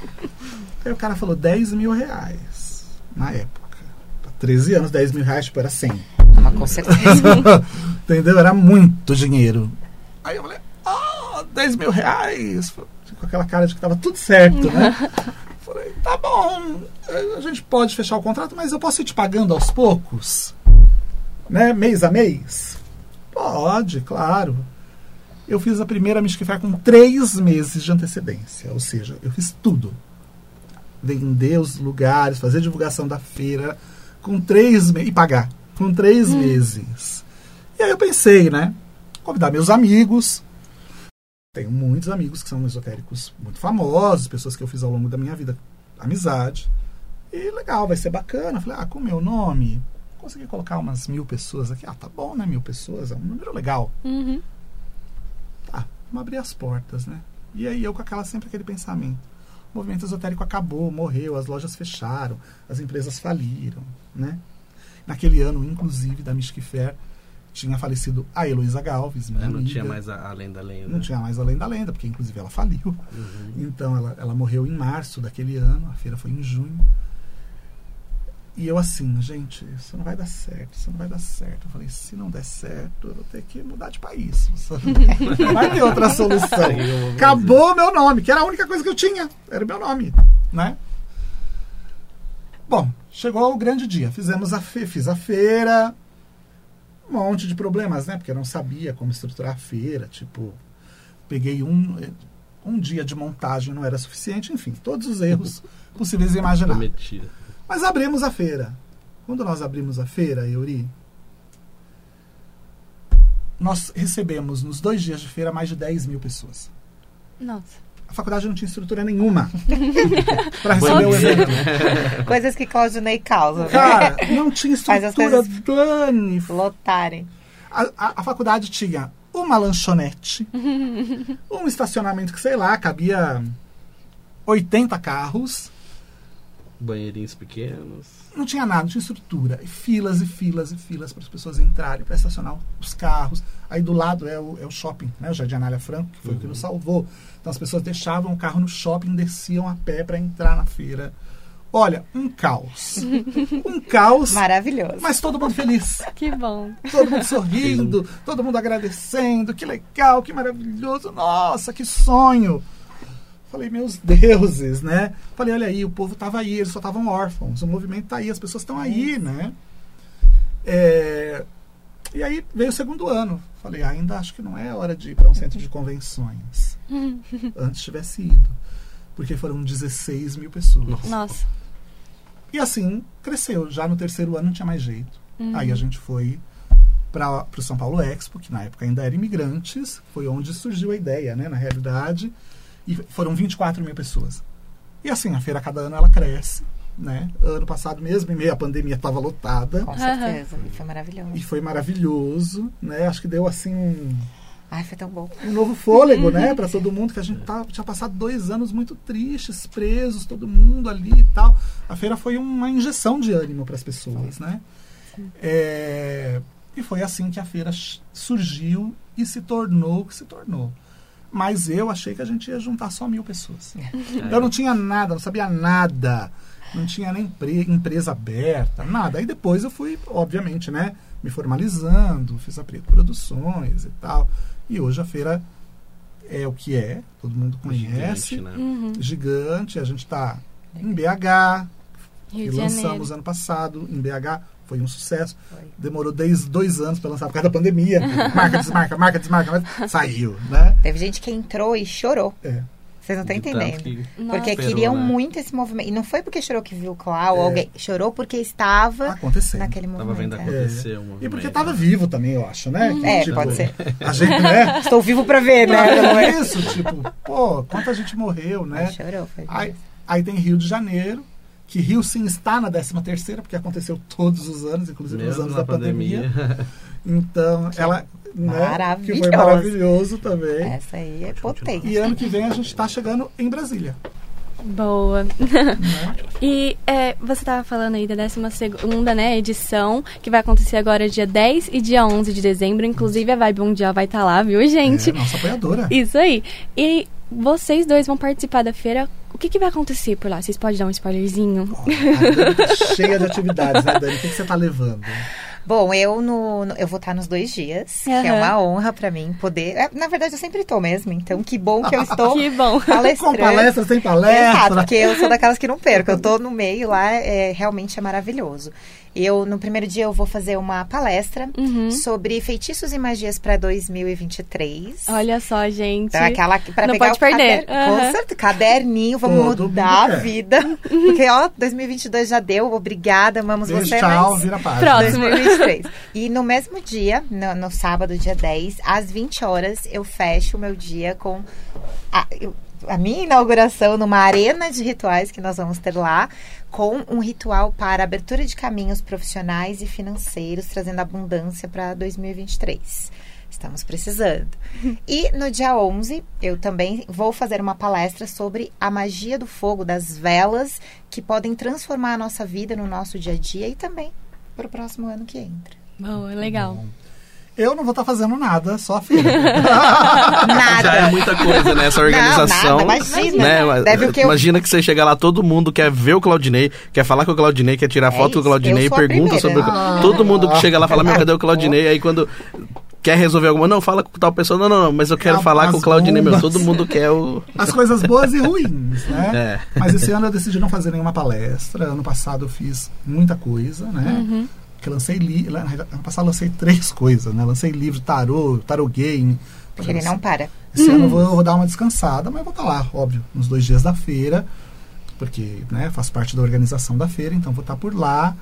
Aí o cara falou 10 mil reais na época. Há 13 anos, 10 mil reais, tipo, era 100. Uma com certeza. Entendeu? Era muito dinheiro. Aí eu falei, ah, oh, 10 mil reais. Com aquela cara de que tava tudo certo, né? falei, tá bom, a gente pode fechar o contrato, mas eu posso ir te pagando aos poucos? Né? Mês a mês? Pode, claro. Eu fiz a primeira Fair com três meses de antecedência. Ou seja, eu fiz tudo. Vender os lugares, fazer divulgação da feira com três meses. E pagar. Com três hum. meses. E aí eu pensei, né? Convidar meus amigos. Tenho muitos amigos que são esotéricos muito famosos, pessoas que eu fiz ao longo da minha vida amizade. E legal, vai ser bacana. Falei, ah, com o meu nome, consegui colocar umas mil pessoas aqui. Ah, tá bom, né? Mil pessoas, é um número legal. Uhum. Tá, vamos abrir as portas, né? E aí eu com aquela sempre aquele pensamento. O movimento esotérico acabou, morreu, as lojas fecharam, as empresas faliram, né? Naquele ano, inclusive, da Mystic Fair, tinha falecido a Heloísa Galves, minha é, não amiga. tinha mais a, Além da Lenda. Não tinha mais Além da Lenda, porque inclusive ela faliu. Uhum. Então ela, ela morreu em março daquele ano, a feira foi em junho. E eu assim, gente, isso não vai dar certo, isso não vai dar certo. Eu falei, se não der certo, eu vou ter que mudar de país. Não vai ter outra solução. Acabou meu nome, que era a única coisa que eu tinha, era o meu nome, né? Bom, chegou o grande dia. Fizemos a fe fiz a feira, um monte de problemas, né? Porque eu não sabia como estruturar a feira, tipo, peguei um um dia de montagem não era suficiente, enfim, todos os erros possíveis e imagináveis. Mas abrimos a feira. Quando nós abrimos a feira, Euri, nós recebemos nos dois dias de feira mais de 10 mil pessoas. Nossa. A faculdade não tinha estrutura nenhuma para receber o evento. Coisas que Cláudio Ney causa. Cara, não tinha estrutura, Dani. Lotarem. A, a, a, faculdade tinha uma lanchonete, um estacionamento que, sei lá, cabia 80 carros. Banheirinhos pequenos. Não tinha nada, não tinha estrutura. E filas e filas e filas para as pessoas entrarem, para estacionar os carros. Aí do lado é o, é o shopping, né? o Jardim Anália Franco, que foi uhum. o que nos salvou. Então as pessoas deixavam o carro no shopping, desciam a pé para entrar na feira. Olha, um caos. Um caos. Maravilhoso. Mas todo mundo feliz. Que bom. Todo mundo sorrindo, todo mundo agradecendo. Que legal, que maravilhoso. Nossa, que sonho. Falei, meus deuses, né? Falei, olha aí, o povo estava aí, eles só estavam órfãos. O movimento está aí, as pessoas estão aí, né? É, e aí veio o segundo ano. Falei, ainda acho que não é hora de ir para um centro de convenções. Antes tivesse ido. Porque foram 16 mil pessoas. Nossa. E assim, cresceu. Já no terceiro ano não tinha mais jeito. Uhum. Aí a gente foi para o São Paulo Expo, que na época ainda era imigrantes. Foi onde surgiu a ideia, né? Na realidade. E foram 24 mil pessoas. E assim, a feira cada ano ela cresce. Né? Ano passado mesmo, em meio à pandemia, estava lotada. Com certeza. E foi maravilhoso. E foi maravilhoso, né? Acho que deu assim um, Ai, foi tão bom. um novo fôlego, né, para todo mundo que a gente tá, tinha passado dois anos muito tristes, presos, todo mundo ali e tal. A feira foi uma injeção de ânimo para as pessoas, né? É, e foi assim que a feira surgiu e se tornou o que se tornou. Mas eu achei que a gente ia juntar só mil pessoas. Eu não tinha nada, não sabia nada. Não tinha nem empre- empresa aberta, nada. Aí depois eu fui, obviamente, né, me formalizando, fiz a Preto Produções e tal. E hoje a feira é o que é, todo mundo conhece. Gigante, né? Uhum. Gigante, a gente está em BH, Rio que de lançamos Janeiro. ano passado em BH, foi um sucesso. Foi. Demorou 10, dois anos para lançar por causa da pandemia. Marca, desmarca, marca, desmarca, mas saiu, né? Teve gente que entrou e chorou. É. Vocês não estão entendendo. que-. Porque Esperou, queriam né? muito esse movimento. E não foi porque chorou que viu o Clau ou É. alguém. Chorou porque estava Aconteceu. naquele Tava movimento. vendo é. acontecer o E porque tava vivo também, eu acho, né? Que, É, tipo, pode ser. A gente, né? Estou vivo pra ver, né? Não é isso, tipo, pô, quanta gente morreu, né? Mas chorou, foi Aí, aí tem Rio de Janeiro, que Rio sim está na 13 terceira, porque aconteceu todos os anos, inclusive nos Mesmo anos na da pandemia. pandemia. Então, ela, né, que maravilhoso. foi maravilhoso também. Essa aí é potente. E ano que vem a gente está chegando em Brasília. Boa. Né? E é, você estava falando aí da 12ª né, edição, que vai acontecer agora dia 10 e dia 11 de dezembro. Inclusive, a Vibe Mundial vai estar lá, viu, gente? É, nossa apoiadora. Isso aí. E vocês dois vão participar da feira. O que, que vai acontecer por lá? Vocês podem dar um spoilerzinho? Tá cheia de atividades, né, Dani? O que, que você tá levando? Bom, eu no, no- eu vou estar nos dois dias, que é uma honra pra mim poder. é, Na verdade, eu sempre tô mesmo, então que bom que eu estou Que bom. Com palestrando. palestra, sem palestra. Exato, porque eu sou daquelas que não perco. Eu tô no meio lá, é, realmente é maravilhoso. Eu, no primeiro dia, eu vou fazer uma palestra Uhum. sobre feitiços e magias para 2023. Olha só, gente. Então, aquela Não pegar pode o perder. cader- Com Aham. certeza, caderninho, vamos Todo mudar a quer. vida. Porque, ó, 2022 já deu, obrigada, amamos Beijo, você, tchau, mas... vira a página. Próximo. 2023. E no mesmo dia, no, no sábado, dia 10, às 20 horas, eu fecho o meu dia com a, eu- a minha inauguração numa arena de rituais que nós vamos ter lá, com um ritual para abertura de caminhos profissionais e financeiros, trazendo abundância para 2023. Estamos precisando. E no dia 11, eu também vou fazer uma palestra sobre a magia do fogo, das velas, que podem transformar a nossa vida no nosso dia a dia e também para o próximo ano que entra. Boa, legal. Eu não vou estar fazendo nada, só a feira. Nada. Muita coisa, né? Essa organização. Não, nada, imagina. Né? Mas- Deve o que eu- Imagina que você chega lá, todo mundo quer ver o Claudinei, quer falar com o Claudinei, quer tirar É foto com o isso, Claudinei, pergunta sobre o Ah. Todo mundo que chega lá fala, meu, cadê o Claudinei? Aí quando quer resolver alguma, não, fala com tal pessoa, não, não, não, mas eu quero Ah, falar com o Claudinei, meu, todo mundo quer o... As coisas boas e ruins, né? É. Mas esse ano eu decidi não fazer nenhuma palestra. Ano passado eu fiz muita coisa, né? Que eu lancei li... Ano passado eu lancei três coisas, né? Lancei livro, tarô, tarô game. Porque ele não para. Esse ano eu vou, eu vou dar uma descansada, mas vou estar lá, óbvio, nos dois dias da feira, porque né, faço parte da organização da feira, então vou estar por lá,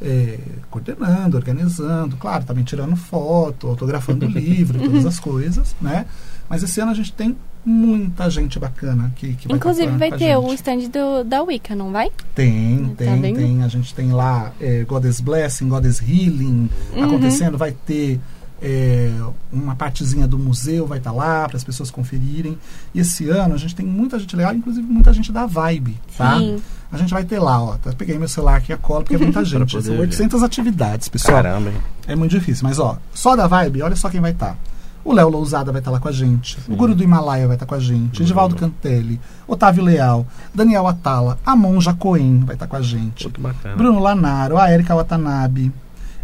é, coordenando, organizando, claro, também tirando foto, autografando livro, todas as coisas, né? Mas esse ano a gente tem muita gente bacana que, que vai Inclusive, vai ter gente. o stand do, da Wicca, não vai? Tem, Tá tem, vendo? tem. A gente tem lá é, Goddess Blessing, Goddess Healing Uhum. acontecendo. Vai ter é, uma partezinha do museu, vai estar lá para as pessoas conferirem. E esse ano a gente tem muita gente legal, inclusive muita gente da Vibe, tá? Sim. A gente vai ter lá, ó. Tá, peguei meu celular aqui a cola, porque é muita gente. São ver. 800 atividades, pessoal. Caramba, hein? É muito difícil, mas ó, só da Vibe, olha só quem vai estar. O Léo Lousada vai estar lá com a gente. O Guru do Himalaia vai estar com a gente. Edivaldo Cantelli. Otávio Leal. Daniel Atala. A Monja Coen vai estar com a gente. Bruno Lanaro. A Erika Watanabe.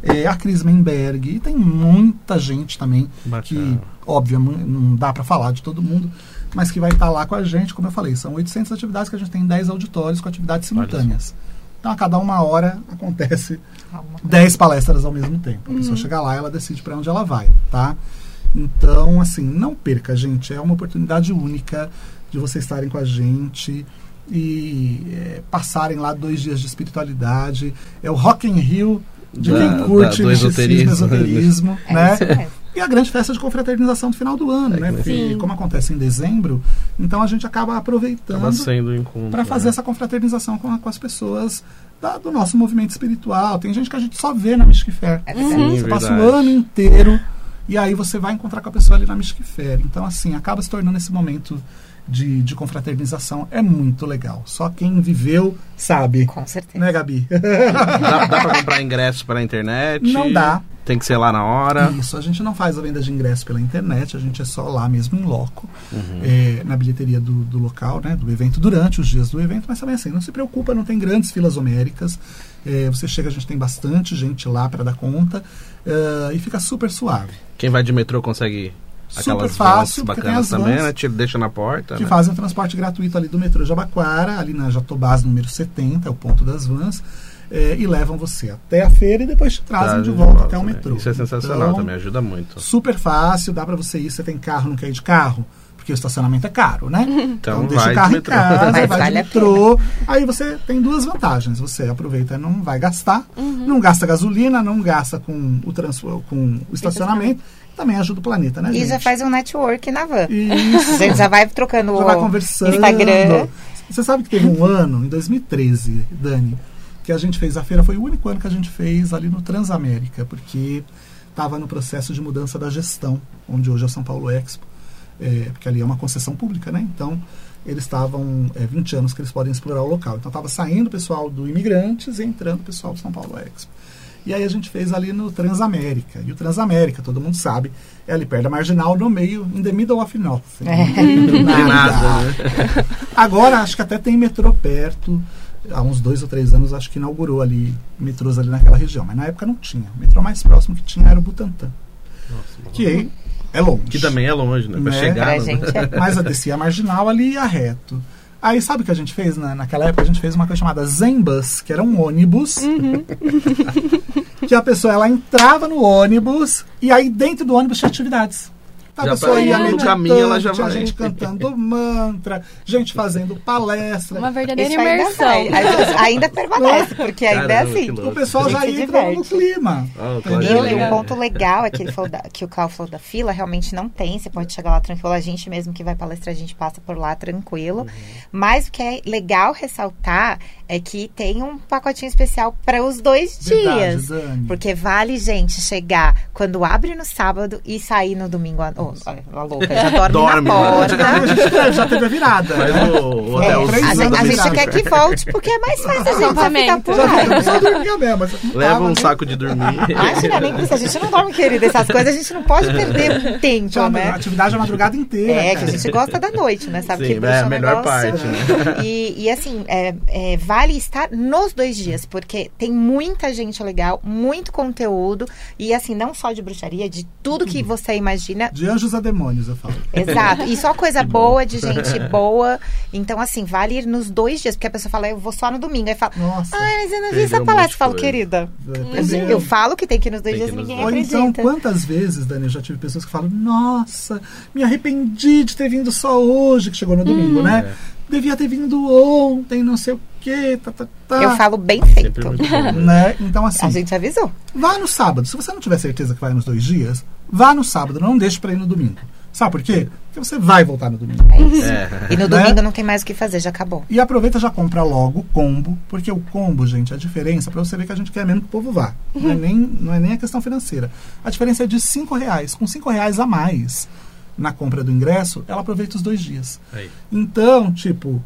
É, a Cris Menberg. E tem muita gente também Bacana. que, óbvio, mu- não dá para falar de todo mundo, mas que vai estar lá com a gente. Como eu falei, são 800 atividades que a gente tem em 10 auditórios com atividades simultâneas. Então, a cada uma hora acontece Alguma 10 palestras ao mesmo tempo. A pessoa chega lá e ela decide para onde ela vai, tá? Então, assim, não perca, gente. É uma oportunidade única de vocês estarem com a gente e é, passarem lá dois dias de espiritualidade. É o Rock in Rio de Da- quem da- curte do misticismo, esoterismo. esoterismo, É né? E a grande festa de confraternização do final do ano, É né? que- Porque Sim. como acontece em dezembro, então a gente acaba aproveitando Acaba sendo encontro. para fazer né? essa confraternização com, a- com as pessoas da- do nosso movimento espiritual. Tem gente que a gente só vê na Mystic Fair. É verdade. Sim, Você passa o ano inteiro e aí você vai encontrar com a pessoa ali na Mystic Fair. Então, assim, acaba se tornando esse momento de, de confraternização. É muito legal. Só quem viveu sabe. Com certeza. Né, Gabi? Dá, dá pra comprar ingresso pela internet? Não dá. Tem que ser lá na hora. Isso, a gente não faz a venda de ingresso pela internet, a gente é só lá mesmo em loco, Uhum. é, na bilheteria do, do local, né, do evento, durante os dias do evento, mas também assim, não se preocupa, não tem grandes filas homéricas, é, você chega, a gente tem bastante gente lá para dar conta, é, e fica super suave. Quem vai de metrô consegue Super fácil, porque tem também, né? Te deixa na porta. que né? fazem o transporte gratuito ali do metrô Jabaquara, ali na Jatobás número 70, é o ponto das vans, é, e levam você até a feira e depois te trazem de volta até o né? metrô. Isso é sensacional Então, também, ajuda muito. super fácil, dá pra você ir, você tem carro, não quer ir de carro, porque o estacionamento é caro, né? Então, deixa vai o carro em casa, vai vale de metrô. Aí você tem duas vantagens. Você aproveita e não vai gastar, não gasta gasolina, não gasta com o, trans, com o estacionamento. Também ajuda o planeta, né, E gente? já faz um network na van. Isso. Gente já vai trocando Já vai o conversando. Instagram. Você sabe que teve um ano, em 2013, Dani, que a gente fez a feira, foi o único ano que a gente fez ali no Transamérica, porque estava no processo de mudança da gestão, onde hoje é o São Paulo Expo, é, porque ali é uma concessão pública, né? Então, eles estavam é, 20 anos que eles podem explorar o local. Então, estava saindo o pessoal do Imigrantes e entrando o pessoal do São Paulo Expo. E aí a gente fez ali no Transamérica. E o Transamérica, todo mundo sabe, é ali perto da Marginal, no meio, in the middle of nothing. É. Do Tem nada, né? Agora acho que até tem metrô perto. Há uns dois ou três anos acho que inaugurou ali metrôs ali naquela região. Mas na época não tinha. O metrô mais próximo que tinha era o Butantã. Que é longe. Que também é longe, né? Pra Né? chegar. Pra no- gente é. Mas a descia a marginal ali ia reto. Aí sabe o que a gente fez na, naquela época? A gente fez uma coisa chamada Zembus, que era um ônibus. que a pessoa ela entrava no ônibus e aí dentro do ônibus tinha atividades. A Já pessoa ia no caminho ela já vai. gente cantando mantra, gente fazendo palestra. Uma verdadeira Isso ainda, imersão. ainda, ainda permanece, porque ainda é Caramba, assim. que louco. O pessoal A já entrando no clima. Ah, E, claro, e um ponto legal é que, ele falou da- que o Carl falou da fila, realmente não tem. Você pode chegar lá tranquilo. A gente mesmo que vai palestrar, a gente passa por lá tranquilo. Uhum. Mas o que é legal ressaltar é que tem um pacotinho especial para os dois Verdade, dias. Dani. Porque vale, gente, chegar quando abre no sábado e sair no domingo. à- Oh, olha, a louca, já dorme, Dorme, na né? porta. A gente já teve a virada. Né? o, o É, a, anos gente, a gente quer que volte porque é mais fácil a gente ficar Acampamento. por Já lá. teve, só dormia mesmo. mas não Leva um saco de dormir. Imagina, nem precisa. A gente não dorme, querida. Essas coisas a gente não pode perder tempo, Tinha uma né? atividade a madrugada inteira. É, que cara. a gente gosta da noite, né? Sabe Sim, que é a um melhor negócio- parte, né? E, e, assim, é, é, vale estar nos dois dias, porque tem muita gente legal, muito conteúdo, e assim, não só de bruxaria, de tudo que você imagina. De anjos a demônios, eu falo. Exato. E só coisa boa, de gente boa. Então, assim, vale ir nos dois dias, porque a pessoa fala, eu vou só no domingo. Aí fala, Nossa. ai, mas eu não vi essa palestra. Eu falo, querida, Entendeu? eu falo que tem que ir nos dois Tem dias ninguém Ou acredita. então, quantas vezes, Dani, eu já tive pessoas que falam, nossa, me arrependi de ter vindo só hoje, que chegou no domingo, né? Devia ter vindo ontem, não sei o quê, tá, tá, tá. Eu falo bem feito. bom. né? Né? Então, assim, A gente avisou. vá no sábado. Se você não tiver certeza que vai nos dois dias, vá no sábado, não deixe pra ir no domingo. Sabe por quê? Porque você vai voltar no domingo. É isso. É. E no Né? domingo não tem mais o que fazer, já acabou. E aproveita já compra logo o combo, porque o combo, gente, a diferença, pra você ver que a gente quer mesmo que o povo vá. Não, é nem, não é nem a questão financeira. A diferença é de 5 reais. Com 5 reais a mais na compra do ingresso, ela aproveita os dois dias. Aí. Então, tipo,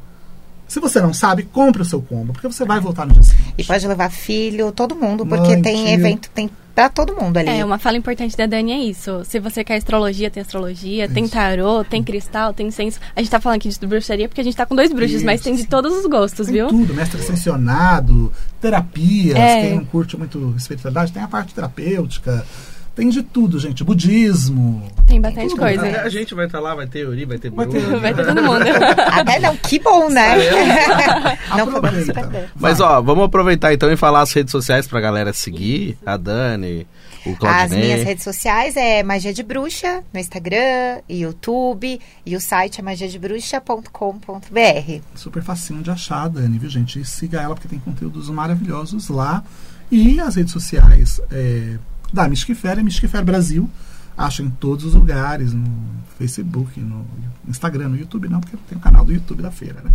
se você não sabe, compre o seu combo, porque você vai voltar no dia seguinte. E pode levar filho, todo mundo, porque Mãe, tem tio. evento, tem pra todo mundo ali. É, uma fala importante da Dani é isso. Se você quer astrologia, tem astrologia, tem Isso. tarô, tem cristal, tem incenso. A gente tá falando aqui de bruxaria porque a gente tá com dois bruxos, mas Isso, tem de sim. todos os gostos, Tem viu? tudo, mestre ascensionado, terapias, É. quem não curte muito espiritualidade, tem a parte terapêutica, Tem de tudo, gente. Budismo. Tem bastante Tudo, coisa. A, a gente vai estar lá, vai ter Yuri, vai ter Vai Bruno. ter- Vai ter todo mundo. Até não, que bom, né? não podemos Aproveita. Mas ó, vamos aproveitar então e falar as redes sociais pra galera seguir. A Dani, o As Claudinei. minhas redes sociais é Magia de Bruxa no Instagram, YouTube e o site é magiadebruxa.com.br. Super facinho de achar, Dani, viu, gente? E siga ela porque tem conteúdos maravilhosos lá. E as redes sociais é, da Mystic Fair é Mystic Fair Brasil. Acha em todos os lugares, no Facebook, no Instagram, no YouTube não, porque tem o canal do YouTube da feira, né?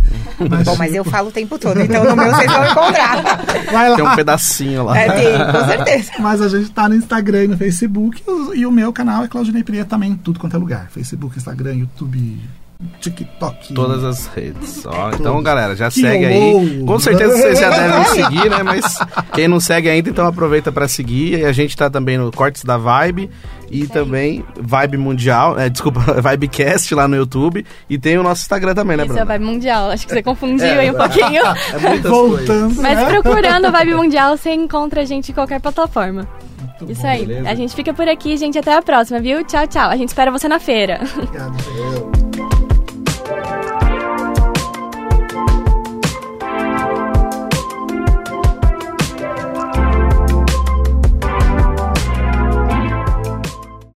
Mas, Bom, mas eu falo o tempo todo, então no meu vocês vão encontrar. vai lá. Tem um pedacinho lá. É, tem, com certeza. Mas a gente tá no Instagram e no Facebook. E o, e o meu canal é Claudinei Prieto também em tudo quanto é lugar. Facebook, Instagram, YouTube, TikTok. Todas as redes. Ó, então, galera, já Que segue aí. Com certeza vocês já devem seguir, né? Mas quem não segue ainda, então aproveita pra seguir. E a gente tá também no Cortes da Vibe e também Vibe Mundial, é, desculpa, Vibecast lá no YouTube. E tem o nosso Instagram também, né, Esse é o Bruno? Vibe Mundial. Acho que você confundiu É, aí um pouquinho. É muitas coisas. Voltando. Mas né? procurando Vibe Mundial, você encontra a gente em qualquer plataforma. Muito Isso bom. aí. beleza. A gente fica por aqui, gente. Até a próxima, viu? Tchau, tchau. A gente espera você na feira. Obrigado.